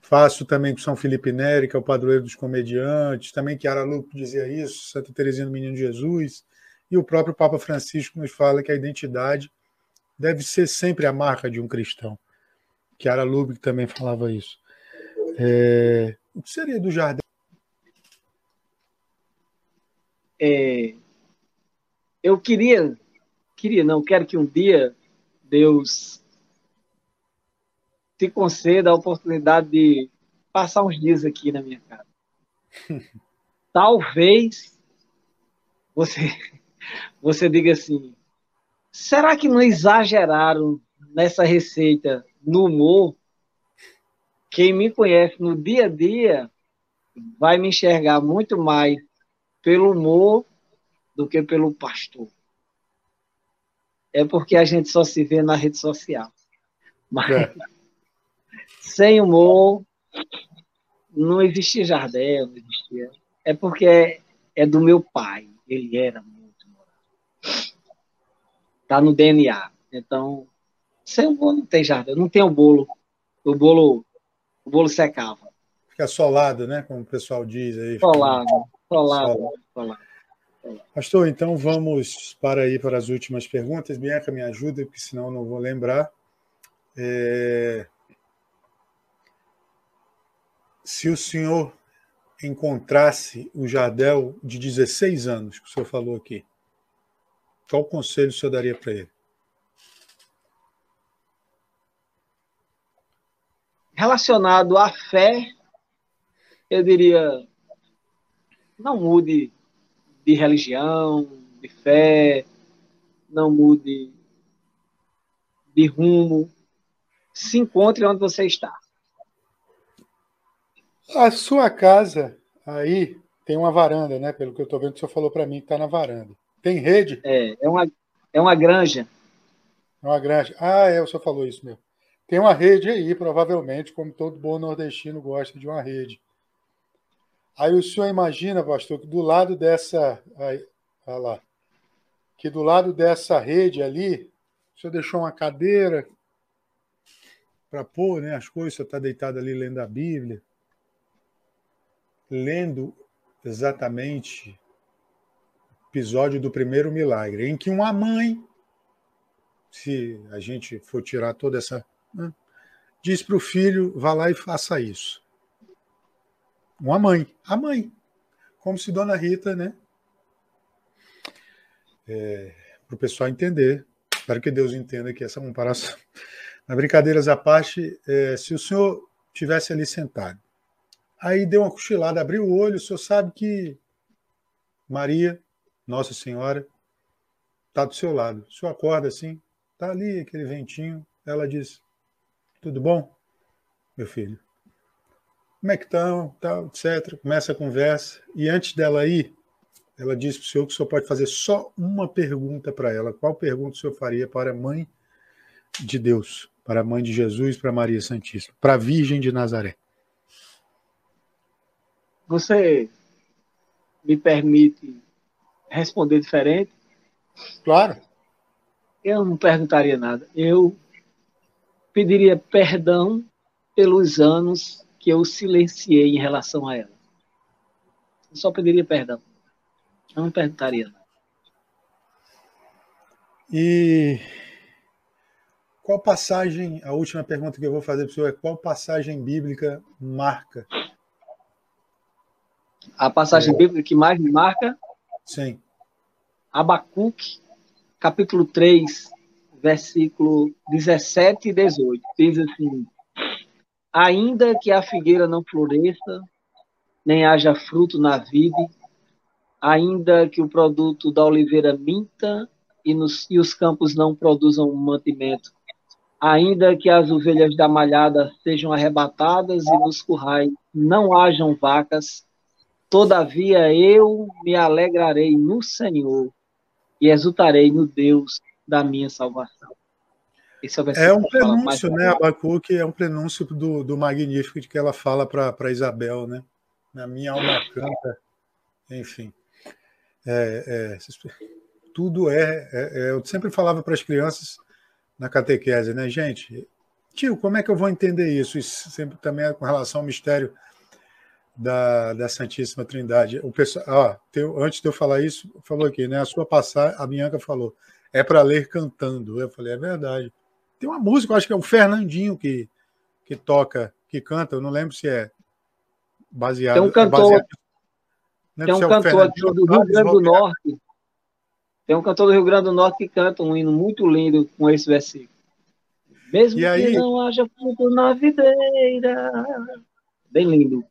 faço também com São Felipe Neri, que é o padroeiro dos comediantes, também que Aralupo dizia isso, Santa Teresinha do Menino Jesus, e o próprio Papa Francisco nos fala que a identidade deve ser sempre a marca de um cristão. Chiara Lubick também falava isso. É... O que seria do jardim? É... Eu queria, queria, não, quero que um dia Deus te conceda a oportunidade de passar uns dias aqui na minha casa. Talvez você você diga assim: será que não exageraram nessa receita no humor? Quem me conhece no dia a dia vai me enxergar muito mais pelo humor do que pelo pastor. É porque a gente só se vê na rede social. Mas é. Sem humor não existia Jardel, não existia. É porque é, é do meu pai. Ele era Está no DNA. Então, sem o bolo não tem jardim, não tem o bolo. O bolo, o bolo secava. Fica solado, né? Como o pessoal diz aí. Solado, solado, solado. Pastor, então vamos para aí para as últimas perguntas. Bianca, me ajuda, porque senão eu não vou lembrar. É... Se o senhor encontrasse o Jardel de 16 anos, que o senhor falou aqui, qual conselho o senhor daria para ele? Relacionado à fé eu diria, não mude de religião, de fé, não mude de rumo. Se encontre onde você está. A sua casa aí tem uma varanda, né? Pelo que eu estou vendo, o senhor falou para mim que está na varanda. Tem rede? É, é uma, é uma granja. É uma granja. Ah, é, o senhor falou isso mesmo. Tem uma rede aí, provavelmente, como todo bom nordestino gosta de uma rede. Aí o senhor imagina, pastor, que do lado dessa. Aí, olha lá. Que do lado dessa rede ali, o senhor deixou uma cadeira para pôr né, as coisas, o senhor está deitado ali lendo a Bíblia, lendo exatamente o episódio do primeiro milagre, em que uma mãe, se a gente for tirar toda essa. Né, diz para o filho: vá lá e faça isso. Uma mãe, a mãe. Como se Dona Rita, né? É, para o pessoal entender. Espero que Deus entenda que essa comparação. Mas brincadeiras à parte, é, se o senhor tivesse ali sentado, aí deu uma cochilada, abriu o olho, o senhor sabe que Maria, Nossa Senhora, está do seu lado. O senhor acorda assim, está ali aquele ventinho, ela diz: Tudo bom, meu filho? como é que estão, tal, etc. Começa a conversa. E antes dela ir, ela diz para o senhor que o senhor pode fazer só uma pergunta para ela. Qual pergunta o senhor faria para a mãe de Deus, para a mãe de Jesus, para Maria Santíssima, para a Virgem de Nazaré? Você me permite responder diferente? Claro. Eu não perguntaria nada. Eu pediria perdão pelos anos que eu silenciei em relação a ela. Eu só pediria perdão. Eu não perguntaria. E qual passagem, a última pergunta que eu vou fazer para o senhor é qual passagem bíblica marca? A passagem é. bíblica que mais me marca? Sim. Abacuque, capítulo 3, versículo 17 e 18. Diz assim: Ainda que a figueira não floresça, nem haja fruto na vide, ainda que o produto da oliveira minta e, nos, e os campos não produzam mantimento, ainda que as ovelhas da malhada sejam arrebatadas e nos currais não hajam vacas, todavia eu me alegrarei no Senhor e exultarei no Deus da minha salvação. É, é um prenúncio, né? Abacuque é um prenúncio do, do magnífico de que ela fala para Isabel, né? Na minha alma canta, enfim. É, é, tudo é, é, é Eu sempre falava para as crianças na catequese, né, gente? Tio, como é que eu vou entender isso? Isso sempre também é com relação ao mistério da, da Santíssima Trindade. O pessoal, ó, teu, antes de eu falar isso, falou aqui, né? A sua passagem, a Bianca falou, é para ler cantando. Eu falei, é verdade. Tem uma música, acho que é o Fernandinho que, que toca, que canta, eu não lembro se é baseado. Tem um cantor, é tem um é cantor aqui do Rio Grande do Norte. Tem um cantor do Rio Grande do Norte que canta um hino muito lindo com esse versículo. Mesmo e que não haja fruto na videira. Bem lindo.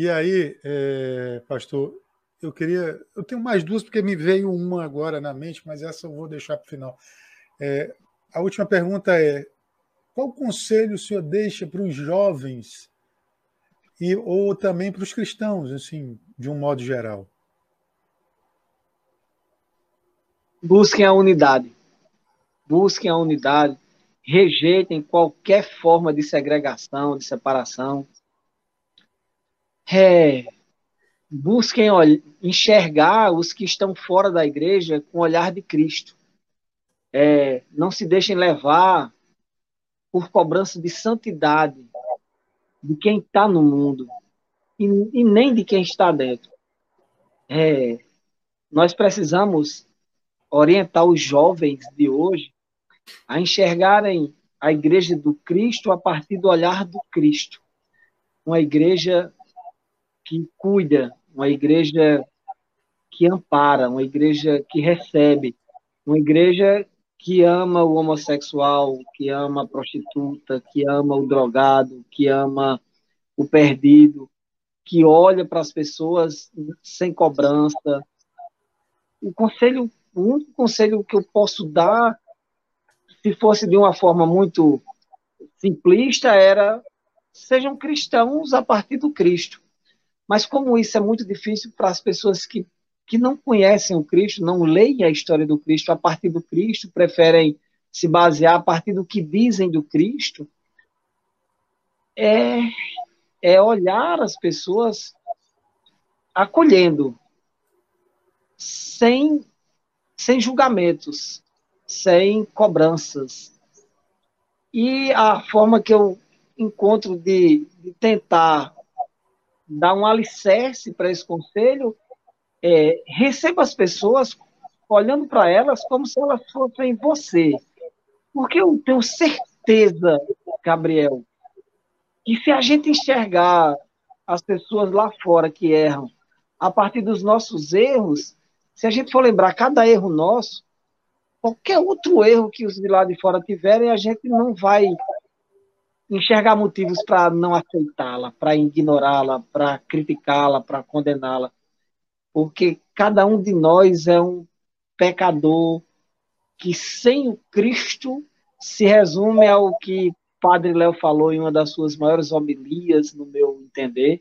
E aí, é, pastor, eu queria. Eu tenho mais duas, porque me veio uma agora na mente, mas essa eu vou deixar para o final. É, a última pergunta é: qual conselho o senhor deixa para os jovens e ou também para os cristãos, assim, de um modo geral? Busquem a unidade. Busquem a unidade. Rejeitem qualquer forma de segregação, de separação. É, busquem enxergar os que estão fora da igreja com o olhar de Cristo é, não se deixem levar por cobrança de santidade de quem está no mundo e, e, nem de quem está dentro. É, nós precisamos orientar os jovens de hoje a enxergarem a igreja do Cristo a partir do olhar do Cristo. Uma igreja que cuida, uma igreja que ampara, uma igreja que recebe, uma igreja que ama o homossexual, que ama a prostituta, que ama o drogado, que ama o perdido. que olha para as pessoas sem cobrança. O conselho, o único conselho que eu posso dar, se fosse de uma forma muito simplista, era sejam cristãos a partir do Cristo. Mas como isso é muito difícil para as pessoas que, que não conhecem o Cristo, não leem a história do Cristo a partir do Cristo, preferem se basear a partir do que dizem do Cristo, é, é olhar as pessoas acolhendo, sem, sem julgamentos, sem cobranças. E a forma que eu encontro de, de tentar dar um alicerce para esse conselho é receba as pessoas olhando para elas como se elas fossem você. Porque eu tenho certeza, Gabriel, que se a gente enxergar as pessoas lá fora que erram a partir dos nossos erros, se a gente for lembrar cada erro nosso, qualquer outro erro que os de lá de fora tiverem, a gente não vai enxergar motivos para não aceitá-la, para ignorá-la, para criticá-la, para condená-la. Porque cada um de nós é um pecador que sem o Cristo se resume ao que Padre Léo falou em uma das suas maiores homilias, no meu entender.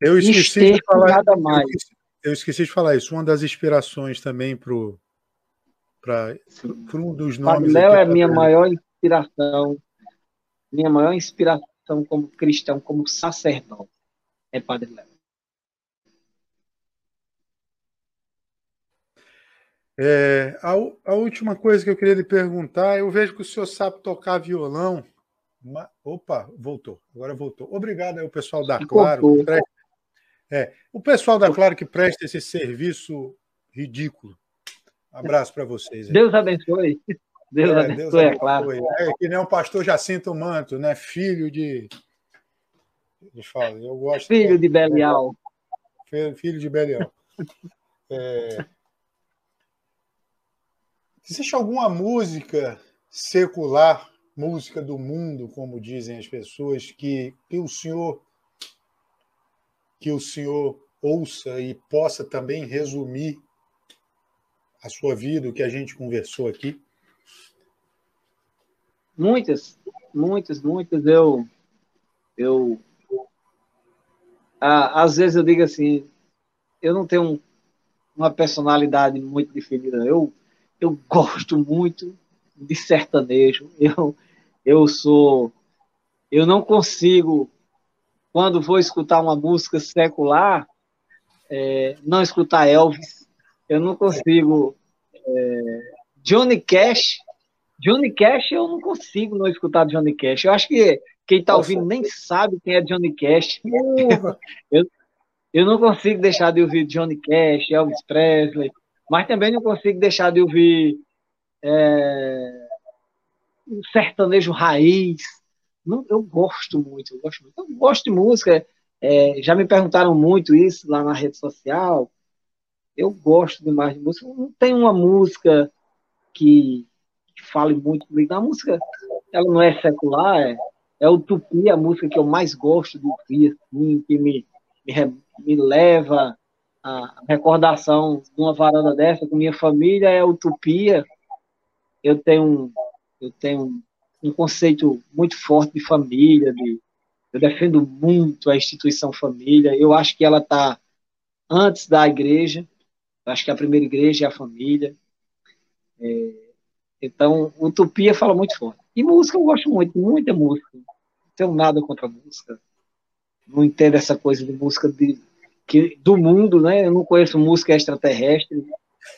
Eu esqueci de falar nada mais. Eu esqueci, eu esqueci de falar isso. Uma das inspirações também para um dos nomes. Padre Léo é a minha maior inspiração, minha maior inspiração como cristão, como sacerdote, é Padre Léo. É, a, a, última coisa que eu queria lhe perguntar, eu vejo que o senhor sabe tocar violão. Uma, opa, voltou. Agora voltou. Obrigado aí o pessoal da Claro. Presta, é, o pessoal da Claro que presta esse serviço ridículo. Abraço para vocês. Aí. Deus abençoe. Deus é, abençoe, Deus abençoe, é claro. É que nem o pastor Jacinto Manto, né? Filho de. Falo, eu gosto. Filho de Belial. Filho de Belial. É, Existe alguma música secular, música do mundo, como dizem as pessoas, que, que o senhor que o senhor ouça e possa também resumir a sua vida, o que a gente conversou aqui? Muitas, muitas, muitas. Eu, eu, ah, às vezes eu digo assim, eu não tenho uma personalidade muito definida. Eu eu gosto muito de sertanejo. Eu, eu sou. Eu não consigo, quando vou escutar uma música secular, é, não escutar Elvis. Eu não consigo. É, Johnny Cash. Johnny Cash, eu não consigo não escutar Johnny Cash. Eu acho que quem está ouvindo nem sabe quem é Johnny Cash. Eu, eu não consigo deixar de ouvir Johnny Cash, Elvis Presley mas também não consigo deixar de ouvir é, um sertanejo raiz. Não, eu gosto muito, eu gosto muito. Eu gosto de música. É, já me perguntaram muito isso lá na rede social. Eu gosto demais de música. Não tem uma música que, que fale muito comigo. A música, ela não é secular, é, é o Tupi, a música que eu mais gosto de ouvir, assim, que me, me, me leva a recordação de uma varanda dessa com minha família é utopia. Eu tenho, eu tenho um conceito muito forte de família, de, eu defendo muito a instituição família. Eu acho que ela está antes da igreja. Eu acho que a primeira igreja é a família. É, então, utopia fala muito forte. E música eu gosto muito, muita música. Não tenho nada contra música. Não entendo essa coisa de música de que, do mundo, né? Eu não conheço música extraterrestre.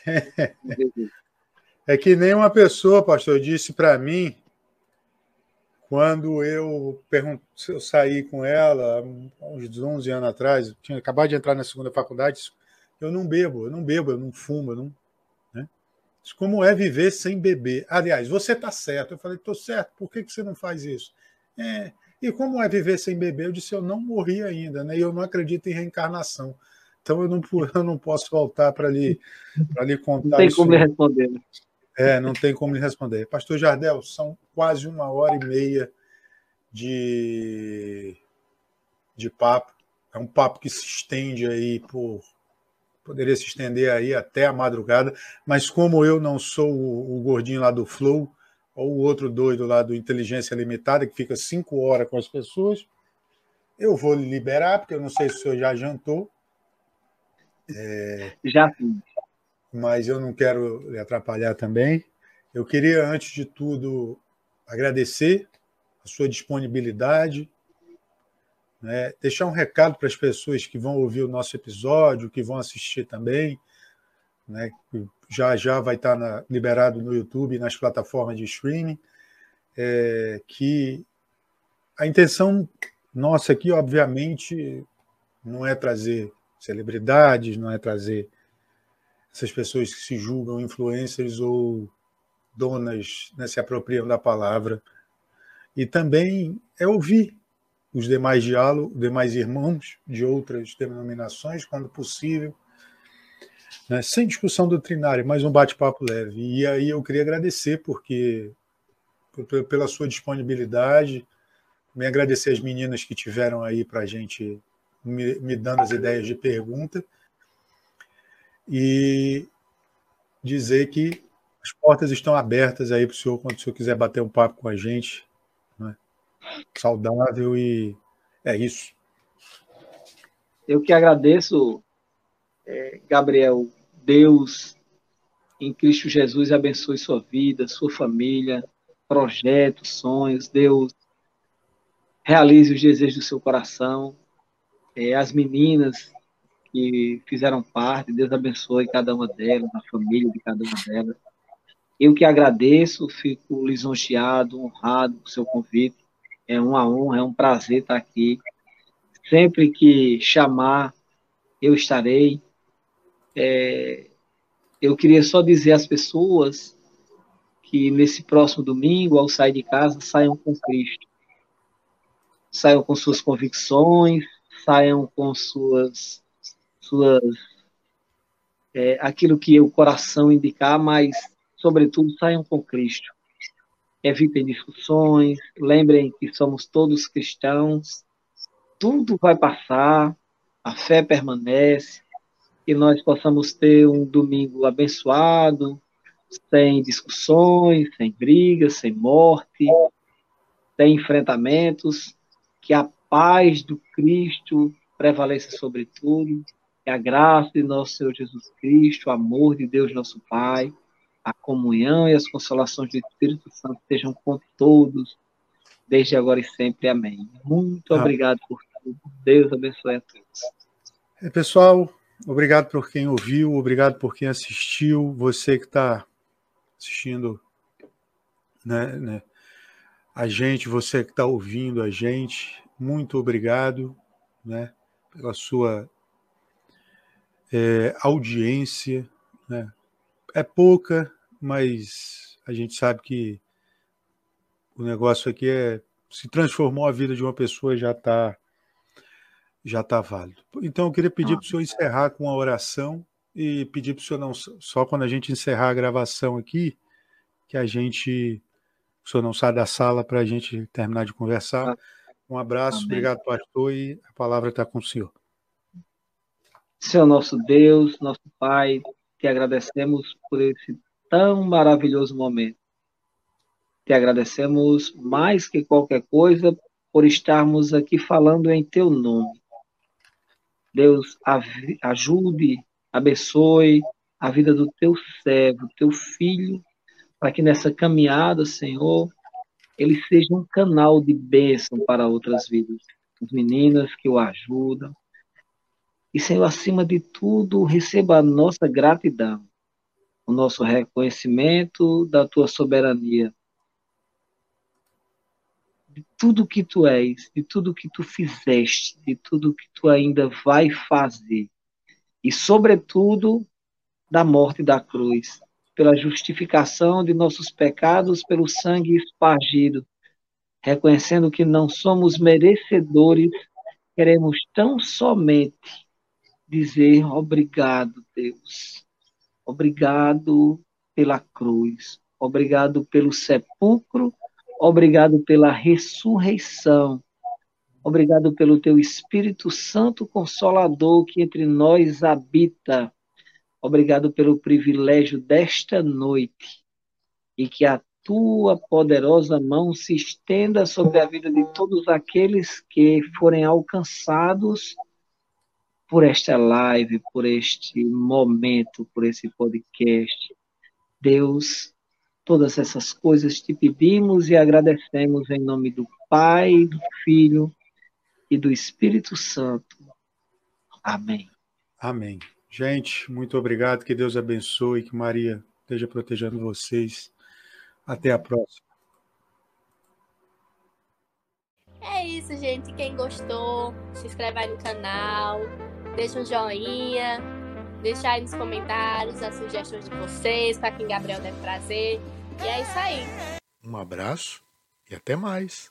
É que nem uma pessoa, pastor, disse para mim quando eu, eu saí com ela, uns 11 anos atrás, tinha acabado de entrar na segunda faculdade, eu não bebo, eu não bebo, eu não fumo, eu não. Como é viver sem beber? Aliás, você está certo. Eu falei, estou certo, por que, que você não faz isso? É, e como é viver sem beber? Eu disse, eu não morri ainda, né? E eu não acredito em reencarnação. Então eu não, eu não posso voltar para lhe, lhe contar. Não tem isso. como me responder. Né? É, não tem como lhe responder. Pastor Jardel, são quase uma hora e meia de, de papo. é um papo que se estende aí por poderia se estender aí até a madrugada, mas como eu não sou o, o gordinho lá do Flow, ou o outro doido lá do Inteligência Limitada, que fica cinco horas com as pessoas, eu vou liberar, porque eu não sei se o senhor já jantou. É, já sim. Mas eu não quero lhe atrapalhar também. Eu queria, antes de tudo, agradecer a sua disponibilidade, né? Deixar um recado para as pessoas que vão ouvir o nosso episódio, que vão assistir também, né? já já vai estar na, liberado no YouTube e nas plataformas de streaming, é, que a intenção nossa aqui, obviamente, não é trazer celebridades, não é trazer essas pessoas que se julgam influencers ou donas, né, se apropriam da palavra, e também é ouvir os demais diálogos, demais irmãos de outras denominações, quando possível, né? sem discussão doutrinária, mas um bate-papo leve. E aí eu queria agradecer porque pela sua disponibilidade, me agradecer as meninas que tiveram aí para a gente me, me dando as ideias de pergunta e dizer que as portas estão abertas aí para o senhor quando o senhor quiser bater um papo com a gente saudável e é isso. Eu que agradeço, é, Gabriel. Deus em Cristo Jesus abençoe sua vida, sua família, projetos, sonhos. Deus realize os desejos do seu coração. É, as meninas que fizeram parte, Deus abençoe cada uma delas, a família de cada uma delas. Eu que agradeço, fico lisonjeado, honrado com o seu convite. É uma honra, é um prazer estar aqui. Sempre que chamar, eu estarei. É, eu queria só dizer às pessoas que nesse próximo domingo, ao sair de casa, saiam com Cristo. Saiam com suas convicções, saiam com suas, suas é, aquilo que o coração indicar, mas, sobretudo, saiam com Cristo evitem discussões, lembrem que somos todos cristãos, tudo vai passar, a fé permanece, que nós possamos ter um domingo abençoado, sem discussões, sem brigas, sem morte, sem enfrentamentos, que a paz do Cristo prevaleça sobre tudo, que a graça de nosso Senhor Jesus Cristo, o amor de Deus nosso Pai, a comunhão e as consolações do Espírito Santo sejam com todos, desde agora e sempre. Amém. Muito ah. obrigado por tudo. Deus abençoe a todos. É, pessoal, obrigado por quem ouviu, obrigado por quem assistiu, você que está assistindo né, né, a gente, você que está ouvindo a gente, muito obrigado né, pela sua é, audiência. Né, é pouca, mas a gente sabe que o negócio aqui é se transformou a vida de uma pessoa já está já tá válido. Então eu queria pedir para o senhor encerrar com uma oração e pedir para o senhor não só quando a gente encerrar a gravação aqui que a gente o senhor não sai da sala para a gente terminar de conversar. Um abraço, Amém. obrigado pastor e a palavra está com o senhor. Senhor nosso Deus, nosso Pai, te agradecemos por esse tão maravilhoso momento. Te agradecemos mais que qualquer coisa por estarmos aqui falando em teu nome. Deus ajude, abençoe a vida do teu servo, teu filho, para que nessa caminhada, Senhor, ele seja um canal de bênção para outras vidas. As meninas que o ajudam, e, Senhor, acima de tudo, receba a nossa gratidão, o nosso reconhecimento da tua soberania, de tudo que tu és, de tudo que tu fizeste, de tudo que tu ainda vai fazer. E, sobretudo, da morte da cruz, pela justificação de nossos pecados pelo sangue espargido, reconhecendo que não somos merecedores, queremos tão somente dizer obrigado, Deus. Obrigado pela cruz. Obrigado pelo sepulcro. Obrigado pela ressurreição. Obrigado pelo teu Espírito Santo Consolador que entre nós habita. Obrigado pelo privilégio desta noite e que a tua poderosa mão se estenda sobre a vida de todos aqueles que forem alcançados por esta live, por este momento, por esse podcast. Deus, todas essas coisas te pedimos e agradecemos em nome do Pai, do Filho e do Espírito Santo. Amém. Amém. Gente, muito obrigado. Que Deus abençoe, que Maria esteja protegendo vocês. Até a próxima. É isso, gente. Quem gostou, se inscreve aí no canal, deixa um joinha, deixa aí nos comentários as sugestões de vocês, para quem Gabriel deve trazer. E é isso aí. Um abraço e até mais.